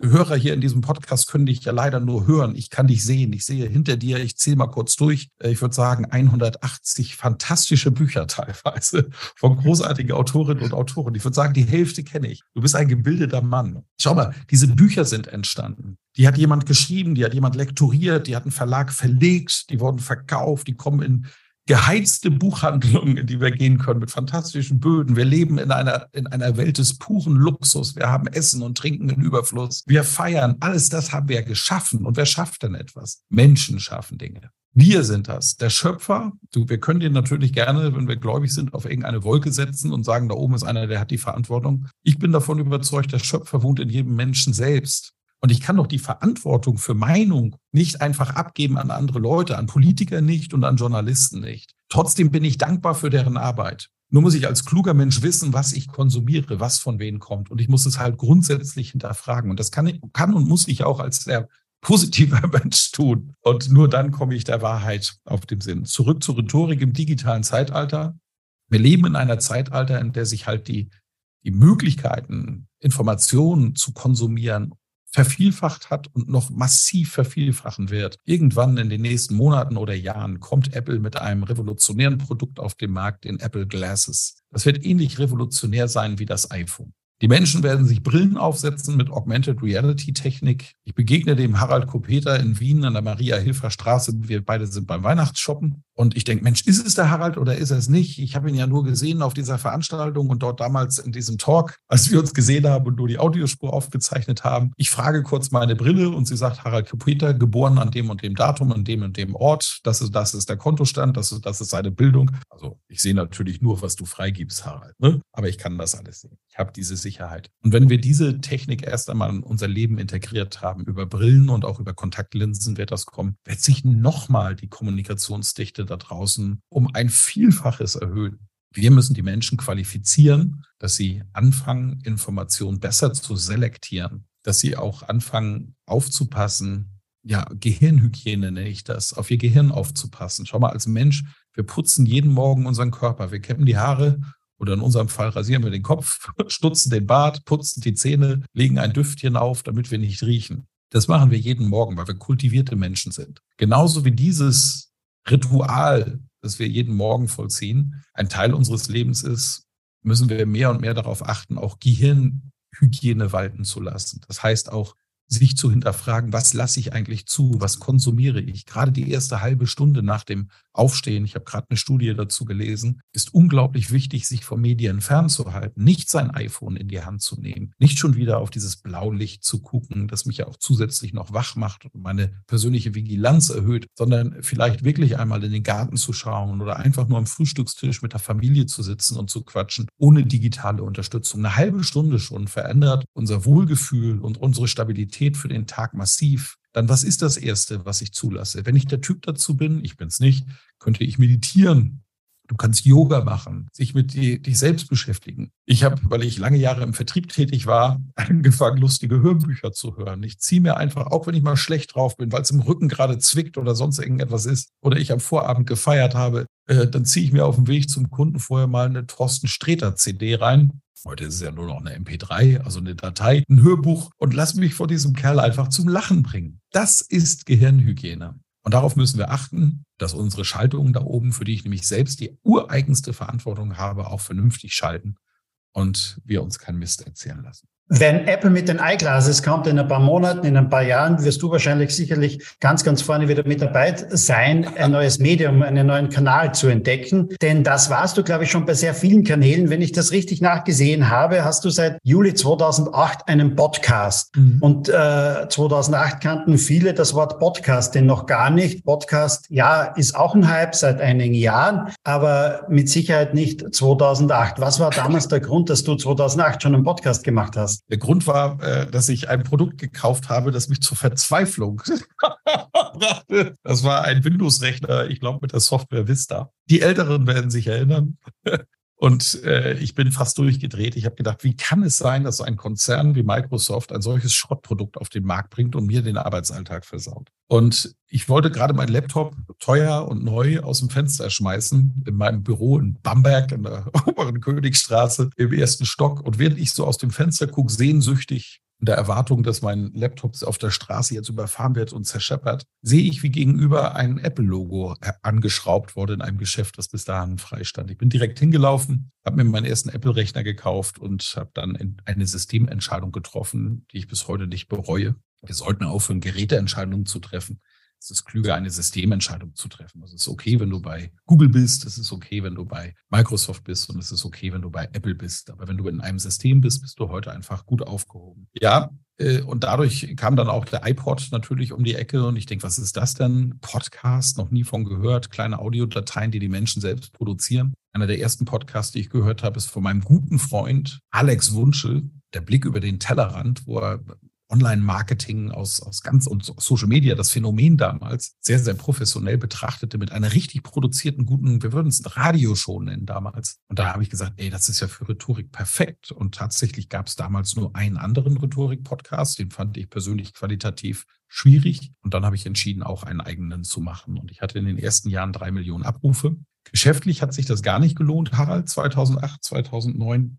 Hörer hier in diesem Podcast können dich ja leider nur hören. Ich kann dich sehen. Ich sehe hinter dir, ich zähle mal kurz durch. Äh, ich würde sagen, 180 fantastische Bücher teilweise von großartigen Autorinnen und Autoren. Ich würde sagen, die Hälfte kenne ich. Du bist ein gebildeter Mann. Schau mal, diese Bücher sind entstanden. Die hat jemand geschrieben, die hat jemand lektoriert, die hat einen Verlag verlegt, die wurden verkauft, die kommen in geheizte Buchhandlungen, in die wir gehen können, mit fantastischen Böden. Wir leben in einer, in einer Welt des puren Luxus. Wir haben Essen und Trinken in Überfluss. Wir feiern. Alles das haben wir geschaffen. Und wer schafft denn etwas? Menschen schaffen Dinge. Wir sind das. Der Schöpfer, du, wir können den natürlich gerne, wenn wir gläubig sind, auf irgendeine Wolke setzen und sagen, da oben ist einer, der hat die Verantwortung. Ich bin davon überzeugt, der Schöpfer wohnt in jedem Menschen selbst. Und ich kann doch die Verantwortung für Meinung nicht einfach abgeben an andere Leute, an Politiker nicht und an Journalisten nicht. Trotzdem bin ich dankbar für deren Arbeit. Nur muss ich als kluger Mensch wissen, was ich konsumiere, was von wem kommt. Und ich muss es halt grundsätzlich hinterfragen. Und das kann, kann und muss ich auch als sehr positiver Mensch tun. Und nur dann komme ich der Wahrheit auf den Sinn. Zurück zur Rhetorik im digitalen Zeitalter. Wir leben in einer Zeitalter, in der sich halt die, die Möglichkeiten, Informationen zu konsumieren, vervielfacht hat und noch massiv vervielfachen wird. Irgendwann in den nächsten Monaten oder Jahren kommt Apple mit einem revolutionären Produkt auf den Markt, den Apple Glasses. Das wird ähnlich revolutionär sein wie das iPhone. Die Menschen werden sich Brillen aufsetzen mit Augmented Reality Technik. Ich begegne dem Harald Kopeter in Wien an der Maria-Hilfer Straße. Wir beide sind beim Weihnachtsshoppen. Und ich denke, Mensch, ist es der Harald oder ist er es nicht? Ich habe ihn ja nur gesehen auf dieser Veranstaltung und dort damals in diesem Talk, als wir uns gesehen haben und nur die Audiospur aufgezeichnet haben. Ich frage kurz meine Brille und sie sagt, Harald Kopeter, geboren an dem und dem Datum, an dem und dem Ort. Das ist, das ist der Kontostand, das ist, das ist seine Bildung. Also ich sehe natürlich nur, was du freigibst, Harald. Ne? Aber ich kann das alles sehen. Ich habe diese Sicherheit. Und wenn wir diese Technik erst einmal in unser Leben integriert haben, über Brillen und auch über Kontaktlinsen wird das kommen, wird sich nochmal die Kommunikationsdichte da draußen um ein Vielfaches erhöhen. Wir müssen die Menschen qualifizieren, dass sie anfangen, Informationen besser zu selektieren, dass sie auch anfangen aufzupassen, ja, Gehirnhygiene nenne ich das, auf ihr Gehirn aufzupassen. Schau mal, als Mensch, wir putzen jeden Morgen unseren Körper, wir kämmen die Haare oder in unserem Fall rasieren wir den Kopf, stutzen den Bart, putzen die Zähne, legen ein Düftchen auf, damit wir nicht riechen. Das machen wir jeden Morgen, weil wir kultivierte Menschen sind. Genauso wie dieses Ritual, das wir jeden Morgen vollziehen, ein Teil unseres Lebens ist, müssen wir mehr und mehr darauf achten, auch Gehirnhygiene walten zu lassen. Das heißt auch, sich zu hinterfragen, was lasse ich eigentlich zu, was konsumiere ich. Gerade die erste halbe Stunde nach dem Aufstehen, ich habe gerade eine Studie dazu gelesen, ist unglaublich wichtig, sich von Medien fernzuhalten, nicht sein iPhone in die Hand zu nehmen, nicht schon wieder auf dieses Blaulicht zu gucken, das mich ja auch zusätzlich noch wach macht und meine persönliche Vigilanz erhöht, sondern vielleicht wirklich einmal in den Garten zu schauen oder einfach nur am Frühstückstisch mit der Familie zu sitzen und zu quatschen, ohne digitale Unterstützung. Eine halbe Stunde schon verändert unser Wohlgefühl und unsere Stabilität Qualität für den Tag massiv, dann was ist das Erste, was ich zulasse? Wenn ich der Typ dazu bin, ich bin es nicht, könnte ich meditieren. Du kannst Yoga machen, sich mit dir, dich selbst beschäftigen. Ich habe, weil ich lange Jahre im Vertrieb tätig war, angefangen, lustige Hörbücher zu hören. Ich ziehe mir einfach, auch wenn ich mal schlecht drauf bin, weil es im Rücken gerade zwickt oder sonst irgendetwas ist, oder ich am Vorabend gefeiert habe, äh, dann ziehe ich mir auf dem Weg zum Kunden vorher mal eine Thorsten Sträter CD rein Heute ist es ja nur noch eine MP3, also eine Datei, ein Hörbuch und lass mich vor diesem Kerl einfach zum Lachen bringen. Das ist Gehirnhygiene. Und darauf müssen wir achten, dass unsere Schaltungen da oben, für die ich nämlich selbst die ureigenste Verantwortung habe, auch vernünftig schalten und wir uns keinen Mist erzählen lassen. Wenn Apple mit den Eyeglasses kommt in ein paar Monaten, in ein paar Jahren, wirst du wahrscheinlich sicherlich ganz, ganz vorne wieder mit dabei sein, ein neues Medium, einen neuen Kanal zu entdecken. Denn das warst du, glaube ich, schon bei sehr vielen Kanälen. Wenn ich das richtig nachgesehen habe, hast du seit Juli 2008 einen Podcast. Mhm. Und äh, 2008 kannten viele das Wort Podcast denn noch gar nicht. Podcast, ja, ist auch ein Hype seit einigen Jahren, aber mit Sicherheit nicht 2008. Was war damals der Grund, dass du 2008 schon einen Podcast gemacht hast? Der Grund war, äh, dass ich ein Produkt gekauft habe, das mich zur Verzweiflung brachte. Das war ein Windows-Rechner, ich glaube mit der Software Vista. Die Älteren werden sich erinnern. Und äh, ich bin fast durchgedreht. Ich habe gedacht, wie kann es sein, dass so ein Konzern wie Microsoft ein solches Schrottprodukt auf den Markt bringt und mir den Arbeitsalltag versaut? Und ich wollte gerade meinen Laptop teuer und neu aus dem Fenster schmeißen in meinem Büro in Bamberg in der oberen Königstraße im ersten Stock. Und während ich so aus dem Fenster gucke, sehnsüchtig der Erwartung, dass mein Laptop auf der Straße jetzt überfahren wird und zerscheppert, sehe ich, wie gegenüber ein Apple-Logo angeschraubt wurde in einem Geschäft, das bis dahin frei stand. Ich bin direkt hingelaufen, habe mir meinen ersten Apple-Rechner gekauft und habe dann eine Systementscheidung getroffen, die ich bis heute nicht bereue. Wir sollten aufhören, Geräteentscheidungen zu treffen, es ist klüger, eine Systementscheidung zu treffen. Es ist okay, wenn du bei Google bist, es ist okay, wenn du bei Microsoft bist und es ist okay, wenn du bei Apple bist. Aber wenn du in einem System bist, bist du heute einfach gut aufgehoben. Ja, äh, und dadurch kam dann auch der iPod natürlich um die Ecke und ich denke, was ist das denn? Podcast, noch nie von gehört, kleine Audiodateien, die die Menschen selbst produzieren. Einer der ersten Podcasts, die ich gehört habe, ist von meinem guten Freund Alex Wunschel, der Blick über den Tellerrand, wo er Online-Marketing aus, aus ganz und Social Media, das Phänomen damals, sehr, sehr professionell betrachtete mit einer richtig produzierten, guten, wir würden es Radioshow nennen damals. Und da habe ich gesagt, ey, das ist ja für Rhetorik perfekt. Und tatsächlich gab es damals nur einen anderen Rhetorik-Podcast, den fand ich persönlich qualitativ schwierig. Und dann habe ich entschieden, auch einen eigenen zu machen. Und ich hatte in den ersten Jahren drei Millionen Abrufe. Geschäftlich hat sich das gar nicht gelohnt, Harald, 2008, 2009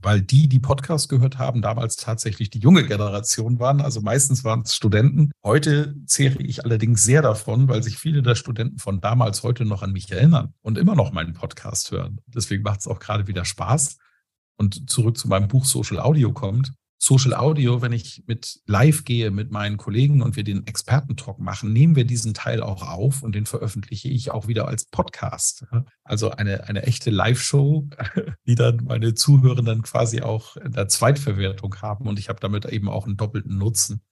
weil die, die Podcast gehört haben, damals tatsächlich die junge Generation waren. Also meistens waren es Studenten. Heute zehre ich allerdings sehr davon, weil sich viele der Studenten von damals heute noch an mich erinnern und immer noch meinen Podcast hören. Deswegen macht es auch gerade wieder Spaß. Und zurück zu meinem Buch Social Audio kommt. Social Audio, wenn ich mit live gehe mit meinen Kollegen und wir den Expertentalk machen, nehmen wir diesen Teil auch auf und den veröffentliche ich auch wieder als Podcast. Also eine, eine echte Live-Show, die dann meine Zuhörenden quasi auch in der Zweitverwertung haben und ich habe damit eben auch einen doppelten Nutzen.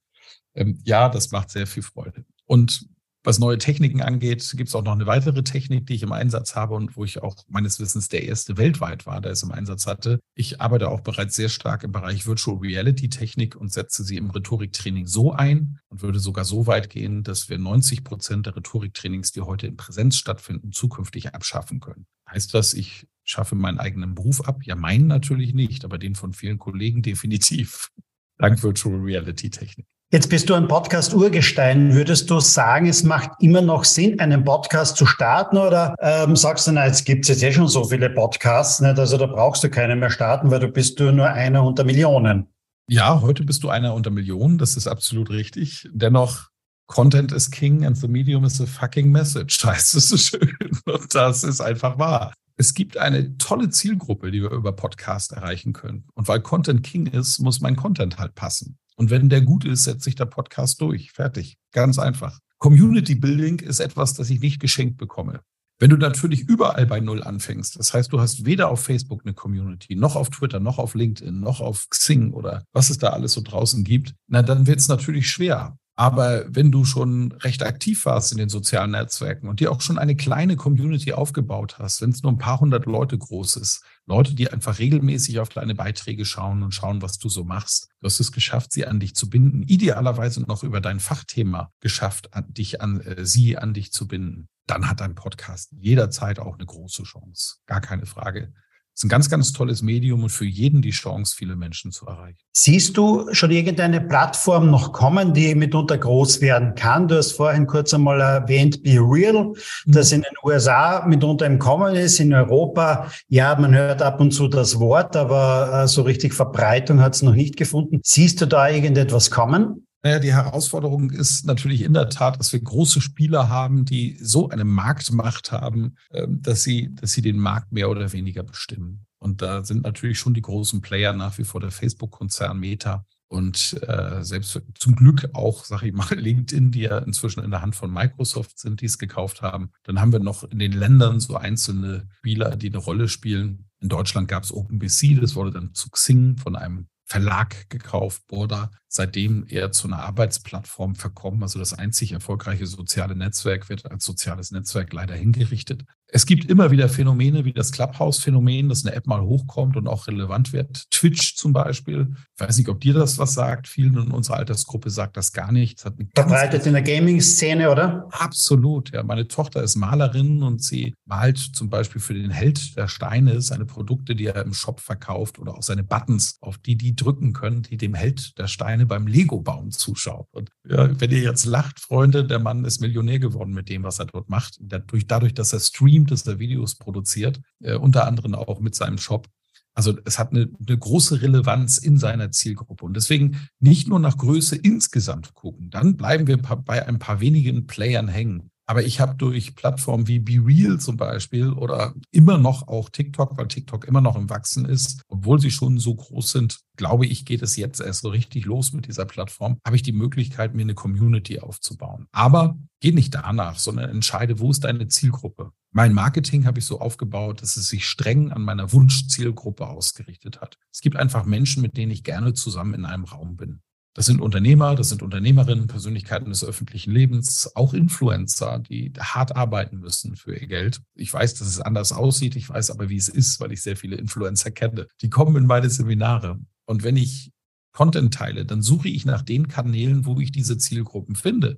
Ähm, ja, das macht sehr viel Freude. Und was neue Techniken angeht, gibt es auch noch eine weitere Technik, die ich im Einsatz habe und wo ich auch meines Wissens der erste weltweit war, der es im Einsatz hatte. Ich arbeite auch bereits sehr stark im Bereich Virtual Reality Technik und setze sie im Rhetoriktraining so ein und würde sogar so weit gehen, dass wir 90 Prozent der Rhetoriktrainings, die heute in Präsenz stattfinden, zukünftig abschaffen können. Heißt das, ich schaffe meinen eigenen Beruf ab? Ja, meinen natürlich nicht, aber den von vielen Kollegen definitiv. Dank Virtual Reality Technik. Jetzt bist du ein Podcast-Urgestein. Würdest du sagen, es macht immer noch Sinn, einen Podcast zu starten oder ähm, sagst du, na, jetzt gibt es jetzt eh schon so viele Podcasts, nicht? also da brauchst du keinen mehr starten, weil du bist du nur einer unter Millionen. Ja, heute bist du einer unter Millionen, das ist absolut richtig. Dennoch, Content is King and the medium is a fucking message, heißt es so schön. Und das ist einfach wahr. Es gibt eine tolle Zielgruppe, die wir über Podcast erreichen können. Und weil Content King ist, muss mein Content halt passen. Und wenn der gut ist, setzt sich der Podcast durch. Fertig. Ganz einfach. Community Building ist etwas, das ich nicht geschenkt bekomme. Wenn du natürlich überall bei Null anfängst, das heißt, du hast weder auf Facebook eine Community, noch auf Twitter, noch auf LinkedIn, noch auf Xing oder was es da alles so draußen gibt, na, dann wird es natürlich schwer. Aber wenn du schon recht aktiv warst in den sozialen Netzwerken und dir auch schon eine kleine Community aufgebaut hast, wenn es nur ein paar hundert Leute groß ist, Leute, die einfach regelmäßig auf deine Beiträge schauen und schauen, was du so machst, du hast es geschafft, sie an dich zu binden, idealerweise noch über dein Fachthema geschafft, an dich an äh, sie an dich zu binden, dann hat dein Podcast jederzeit auch eine große Chance. Gar keine Frage ist ein ganz, ganz tolles Medium und für jeden die Chance, viele Menschen zu erreichen. Siehst du schon irgendeine Plattform noch kommen, die mitunter groß werden kann? Du hast vorhin kurz einmal erwähnt, Be Real, das mhm. in den USA mitunter im Kommen ist, in Europa. Ja, man hört ab und zu das Wort, aber äh, so richtig Verbreitung hat es noch nicht gefunden. Siehst du da irgendetwas kommen? Naja, die Herausforderung ist natürlich in der Tat, dass wir große Spieler haben, die so eine Marktmacht haben, ähm, dass sie, dass sie den Markt mehr oder weniger bestimmen. Und da sind natürlich schon die großen Player nach wie vor der Facebook-Konzern Meta und äh, selbst zum Glück auch, sag ich mal, LinkedIn, die ja inzwischen in der Hand von Microsoft sind, die es gekauft haben. Dann haben wir noch in den Ländern so einzelne Spieler, die eine Rolle spielen. In Deutschland gab es OpenBC, das wurde dann zu Xing von einem Verlag gekauft, Borda, seitdem eher zu einer Arbeitsplattform verkommen. Also das einzig erfolgreiche soziale Netzwerk wird als soziales Netzwerk leider hingerichtet. Es gibt immer wieder Phänomene wie das Clubhouse-Phänomen, dass eine App mal hochkommt und auch relevant wird. Twitch zum Beispiel. Ich weiß nicht, ob dir das was sagt. Vielen in unserer Altersgruppe sagt das gar nicht. Verbreitet in der Gaming-Szene, oder? Absolut, ja. Meine Tochter ist Malerin und sie malt zum Beispiel für den Held der Steine seine Produkte, die er im Shop verkauft oder auch seine Buttons, auf die die drücken können, die dem Held der Steine beim Lego-Bauen zuschaut. Und ja, wenn ihr jetzt lacht, Freunde, der Mann ist Millionär geworden mit dem, was er dort macht. Dadurch, dadurch dass er streamt, streamt, dass er Videos produziert, äh, unter anderem auch mit seinem Shop. Also es hat eine, eine große Relevanz in seiner Zielgruppe. Und deswegen nicht nur nach Größe insgesamt gucken. Dann bleiben wir bei ein paar wenigen Playern hängen. Aber ich habe durch Plattformen wie BeReal zum Beispiel oder immer noch auch TikTok, weil TikTok immer noch im Wachsen ist, obwohl sie schon so groß sind, glaube ich, geht es jetzt erst so richtig los mit dieser Plattform, habe ich die Möglichkeit, mir eine Community aufzubauen. Aber geh nicht danach, sondern entscheide, wo ist deine Zielgruppe. Mein Marketing habe ich so aufgebaut, dass es sich streng an meiner Wunschzielgruppe ausgerichtet hat. Es gibt einfach Menschen, mit denen ich gerne zusammen in einem Raum bin. Das sind Unternehmer, das sind Unternehmerinnen, Persönlichkeiten des öffentlichen Lebens, auch Influencer, die hart arbeiten müssen für ihr Geld. Ich weiß, dass es anders aussieht, ich weiß aber, wie es ist, weil ich sehr viele Influencer kenne. Die kommen in meine Seminare. Und wenn ich Content teile, dann suche ich nach den Kanälen, wo ich diese Zielgruppen finde.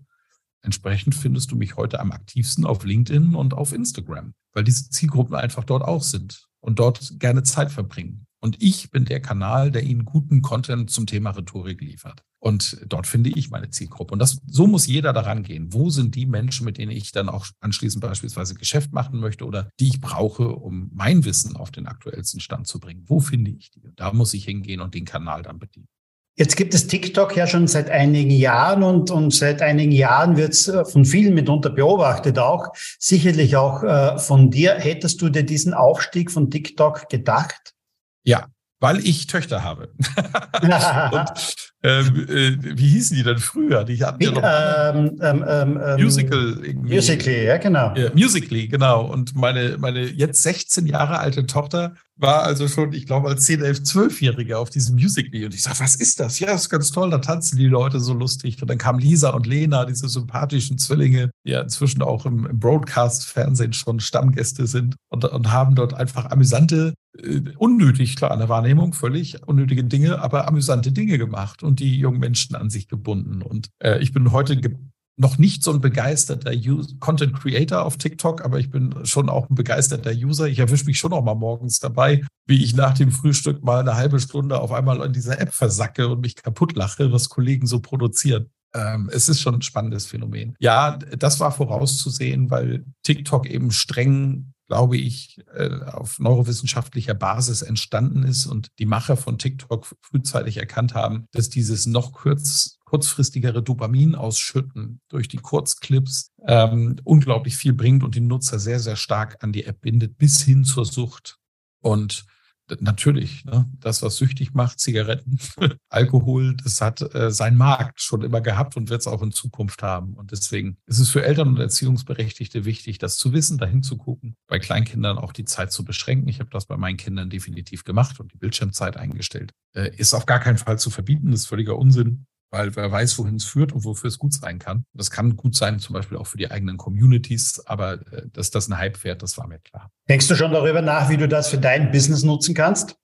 Entsprechend findest du mich heute am aktivsten auf LinkedIn und auf Instagram, weil diese Zielgruppen einfach dort auch sind und dort gerne Zeit verbringen. Und ich bin der Kanal, der ihnen guten Content zum Thema Rhetorik liefert. Und dort finde ich meine Zielgruppe. Und das, so muss jeder daran gehen. Wo sind die Menschen, mit denen ich dann auch anschließend beispielsweise Geschäft machen möchte oder die ich brauche, um mein Wissen auf den aktuellsten Stand zu bringen? Wo finde ich die? Da muss ich hingehen und den Kanal dann bedienen. Jetzt gibt es TikTok ja schon seit einigen Jahren und, und seit einigen Jahren wird es äh, von vielen mitunter beobachtet auch, sicherlich auch äh, von dir. Hättest du dir diesen Aufstieg von TikTok gedacht? Ja, weil ich Töchter habe. und, ähm, äh, wie hießen die denn früher? Die hatten ja noch ähm, ähm, ähm, ähm, Musical. Irgendwie. Musically, ja, genau. Ja, Musically, genau. Und meine, meine jetzt 16 Jahre alte Tochter war also schon, ich glaube, als 10, 11, 12-Jährige auf diesem Musical.ly. Und ich sage, was ist das? Ja, das ist ganz toll, da tanzen die Leute so lustig. Und dann kamen Lisa und Lena, diese sympathischen Zwillinge, die ja inzwischen auch im, im Broadcast-Fernsehen schon Stammgäste sind und, und haben dort einfach amüsante, äh, unnötig, klar, an der Wahrnehmung, völlig unnötige Dinge, aber amüsante Dinge gemacht und die jungen Menschen an sich gebunden. Und äh, ich bin heute noch nicht so ein begeisterter Content Creator auf TikTok, aber ich bin schon auch ein begeisterter User. Ich erwische mich schon auch mal morgens dabei, wie ich nach dem Frühstück mal eine halbe Stunde auf einmal in dieser App versacke und mich kaputt lache, was Kollegen so produzieren. Ähm, es ist schon ein spannendes Phänomen. Ja, das war vorauszusehen, weil TikTok eben streng glaube ich, äh, auf neurowissenschaftlicher Basis entstanden ist und die Macher von TikTok frühzeitig erkannt haben, dass dieses noch kurz, kurzfristigere Dopamin ausschütten durch die Kurzclips ähm, unglaublich viel bringt und den Nutzer sehr, sehr stark an die App bindet, bis hin zur Sucht. Und natürlich, ne, das, was süchtig macht, Zigaretten, Alkohol, das hat äh, seinen Markt schon immer gehabt und wird es auch in Zukunft haben. Und deswegen ist es für Eltern und Erziehungsberechtigte wichtig, das zu wissen, dahin zu gucken, bei Kleinkindern auch die Zeit zu beschränken. Ich habe das bei meinen Kindern definitiv gemacht und die Bildschirmzeit eingestellt. Äh, ist auf gar keinen Fall zu verbieten, das ist völliger Unsinn weil wer weiß, wohin es führt und wofür es gut sein kann. Das kann gut sein, zum Beispiel auch für die eigenen Communities, aber äh, dass das ein Hype wird, das war mir klar. Denkst du schon darüber nach, wie du das für dein Business nutzen kannst?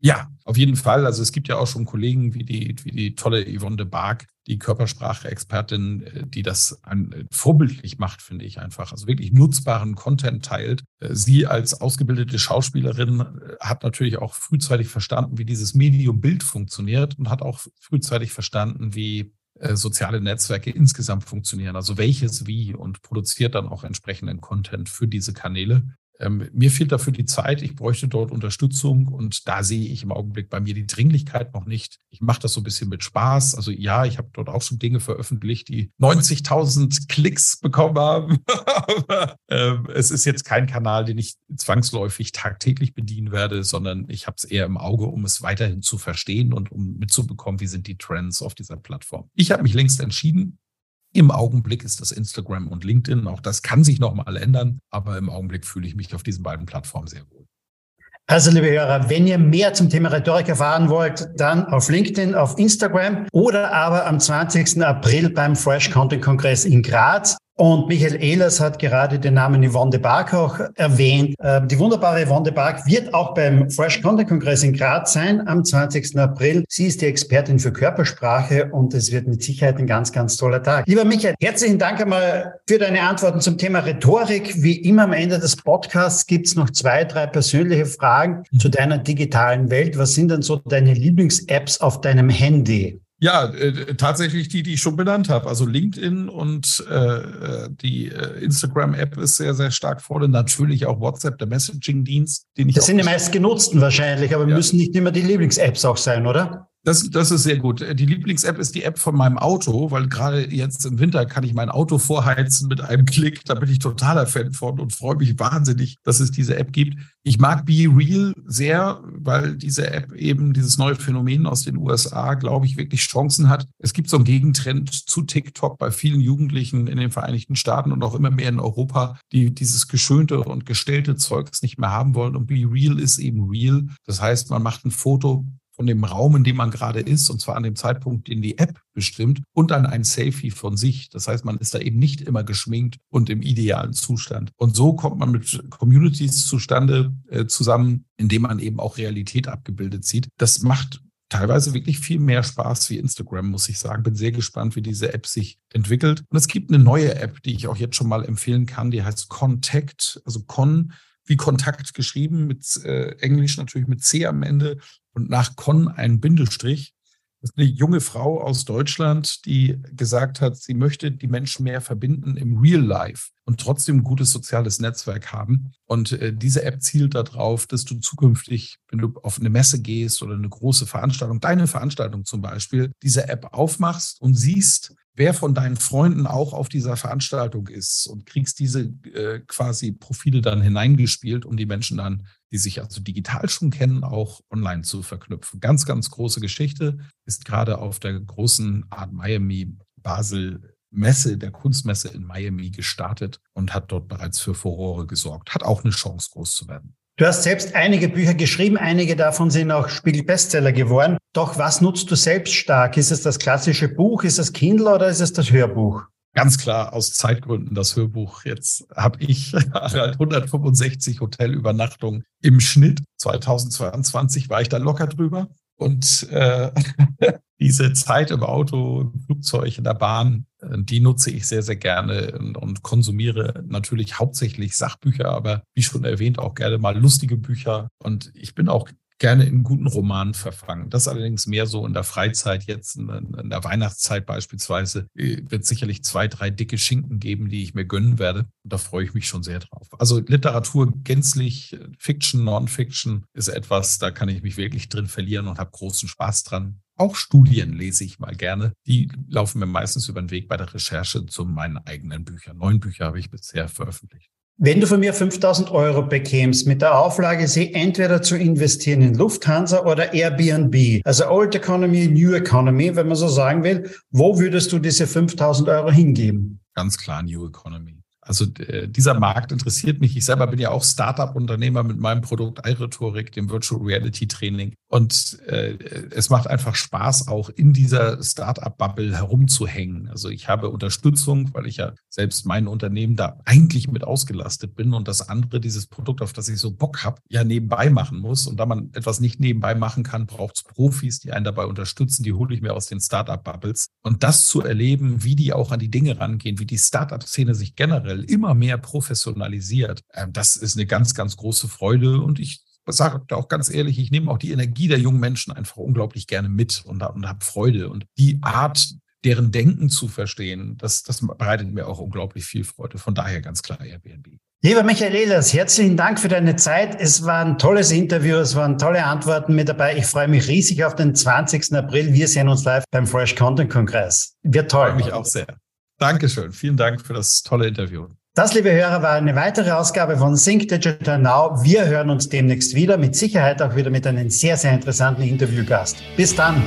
Ja, auf jeden Fall. Also es gibt ja auch schon Kollegen wie die, wie die tolle Yvonne de Barg, die Körpersprache-Expertin, äh, die das an, äh, vorbildlich macht, finde ich einfach. Also wirklich nutzbaren Content teilt. Äh, sie als ausgebildete Schauspielerin hat natürlich auch frühzeitig verstanden, wie dieses Medium Bild funktioniert und hat auch frühzeitig verstanden, wie soziale Netzwerke insgesamt funktionieren, also welches wie und produziert dann auch entsprechenden Content für diese Kanäle. Ähm, mir fehlt dafür die Zeit, ich bräuchte dort Unterstützung und da sehe ich im Augenblick bei mir die Dringlichkeit noch nicht. Ich mache das so ein bisschen mit Spaß. Also ja, ich habe dort auch schon Dinge veröffentlicht, die 90.000 Klicks bekommen haben. Aber ähm, es ist jetzt kein Kanal, den ich zwangsläufig tagtäglich bedienen werde, sondern ich habe es eher im Auge, um es weiterhin zu verstehen und um mitzubekommen, wie sind die Trends auf dieser Plattform. Ich habe mich längst entschieden, im Augenblick ist das Instagram und LinkedIn. Auch das kann sich nochmal ändern, aber im Augenblick fühle ich mich auf diesen beiden Plattformen sehr wohl. Also, liebe Hörer, wenn ihr mehr zum Thema Rhetorik erfahren wollt, dann auf LinkedIn, auf Instagram oder aber am 20. April beim Fresh Content Kongress in Graz. Und Michael Ehlers hat gerade den Namen Yvonne de Barg auch erwähnt. Ähm, die wunderbare Yvonne de Barg wird auch beim Fresh Content Kongress in Graz sein am 20. April. Sie ist die Expertin für Körpersprache und es wird mit Sicherheit ein ganz, ganz toller Tag. Lieber Michael, herzlichen Dank einmal für deine Antworten zum Thema Rhetorik. Wie immer am Ende des Podcasts gibt es noch zwei, drei persönliche Fragen zu deiner digitalen Welt. Was sind denn so deine Lieblings-Apps auf deinem Handy? Ja, äh, tatsächlich die, die ich schon benannt habe. Also LinkedIn und äh, äh die äh, Instagram-App ist sehr, sehr stark vorne. Natürlich auch WhatsApp, der Messaging-Dienst, den ich. Das sind die meist genutzten wahrscheinlich, aber ja. müssen nicht immer die Lieblings-Apps auch sein, oder? Das, das ist sehr gut. Die Lieblings-App ist die App von meinem Auto, weil gerade jetzt im Winter kann ich mein Auto vorheizen mit einem Klick. Da bin ich totaler Fan von und freue mich wahnsinnig, dass es diese App gibt. Ich mag Be Real sehr, weil diese App eben dieses neue Phänomen aus den USA, glaube ich, wirklich Chancen hat. Es gibt so einen Gegentrend zu TikTok bei vielen Jugendlichen in den Vereinigten Staaten und auch immer mehr in Europa, die dieses geschönte und gestellte Zeugs nicht mehr haben wollen. Und Be Real ist eben real. Das heißt, man macht ein Foto von dem Raum, in dem man gerade ist, und zwar an dem Zeitpunkt, den die App bestimmt, und dann ein Selfie von sich. Das heißt, man ist da eben nicht immer geschminkt und im idealen Zustand. Und so kommt man mit Communities zustande äh, zusammen, indem man eben auch Realität abgebildet sieht. Das macht teilweise wirklich viel mehr Spaß wie Instagram, muss ich sagen. Bin sehr gespannt, wie diese App sich entwickelt. Und es gibt eine neue App, die ich auch jetzt schon mal empfehlen kann, die heißt Contact, also Con wie Kontakt geschrieben, mit äh, Englisch natürlich mit C am Ende und nach Con ein Bindestrich. Das ist eine junge Frau aus Deutschland, die gesagt hat, sie möchte die Menschen mehr verbinden im Real Life und trotzdem ein gutes soziales Netzwerk haben. Und äh, diese App zielt darauf, dass du zukünftig, wenn du auf eine Messe gehst oder eine große Veranstaltung, deine Veranstaltung zum Beispiel, diese App aufmachst und siehst, wer von deinen Freunden auch auf dieser Veranstaltung ist und kriegst diese äh, quasi Profile dann hineingespielt, um die Menschen dann, die sich also digital schon kennen, auch online zu verknüpfen. Ganz, ganz große Geschichte ist gerade auf der großen Art Miami Basel Messe, der Kunstmesse in Miami gestartet und hat dort bereits für Furore gesorgt. Hat auch eine Chance, groß zu werden. Du hast selbst einige Bücher geschrieben, einige davon sind auch Spiegel-Bestseller geworden. Doch was nutzt du selbst stark? Ist es das klassische Buch, ist es Kindle oder ist es das Hörbuch? Ganz klar aus Zeitgründen das Hörbuch. Jetzt habe ich 165 Hotelübernachtungen im Schnitt. 2022 war ich da locker drüber. Und äh, diese Zeit im Auto, im Flugzeug, in der Bahn, äh, die nutze ich sehr, sehr gerne und, und, konsumiere natürlich hauptsächlich Sachbücher, aber wie schon erwähnt, auch gerne mal lustige Bücher. Und ich bin auch gerne in guten Romanen verfangen. Das allerdings mehr so in der Freizeit, jetzt in, der Weihnachtszeit beispielsweise, äh, wird sicherlich zwei, drei dicke Schinken geben, die ich mir gönnen werde. Und da freue ich mich schon sehr drauf. Also Literatur gänzlich, Fiction, Non-Fiction ist etwas, da kann ich mich wirklich drin verlieren und habe großen Spaß dran. Auch Studien lese ich mal gerne. Die laufen mir meistens über den Weg bei der Recherche zu meinen eigenen Büchern. Neun Bücher habe ich bisher veröffentlicht. Wenn du von mir 5000 Euro bekämst, mit der Auflage, sie entweder zu investieren in Lufthansa oder Airbnb, also Old Economy, New Economy, wenn man so sagen will, wo würdest du diese 5000 Euro hingeben? Ganz klar New Economy. Also äh, dieser Markt interessiert mich. Ich selber bin ja auch Startup-Unternehmer mit meinem Produkt iRhetorik, dem Virtual Reality Training. Und äh, es macht einfach Spaß, auch in dieser Startup-Bubble herumzuhängen. Also ich habe Unterstützung, weil ich ja selbst mein Unternehmen da eigentlich mit ausgelastet bin und das andere, dieses Produkt, auf das ich so Bock habe, ja nebenbei machen muss. Und da man etwas nicht nebenbei machen kann, braucht es Profis, die einen dabei unterstützen. Die hole ich mir aus den Startup-Bubbles. Und das zu erleben, wie die auch an die Dinge rangehen, wie die Startup-Szene sich generell immer mehr professionalisiert, äh, das ist eine ganz, ganz große Freude. Und ich sage auch ganz ehrlich, ich nehme auch die Energie der jungen Menschen einfach unglaublich gerne mit und, und habe Freude. Und die Art, deren Denken zu verstehen, das, das bereitet mir auch unglaublich viel Freude. Von daher ganz klar Airbnb. Lieber Michael Ehlers, herzlichen Dank für deine Zeit. Es war ein tolles Interview, es waren tolle Antworten mit dabei. Ich freue mich riesig auf den 20. April. Wir sehen uns live beim Fresh Content Kongress. Wird toll. Ich freue mich auch sehr. Dankeschön. Vielen Dank für das tolle Interview. Das, liebe Hörer, war eine weitere Ausgabe von Think Digital Now. Wir hören uns demnächst wieder, mit Sicherheit auch wieder mit einem sehr, sehr interessanten Interviewgast. Bis dann.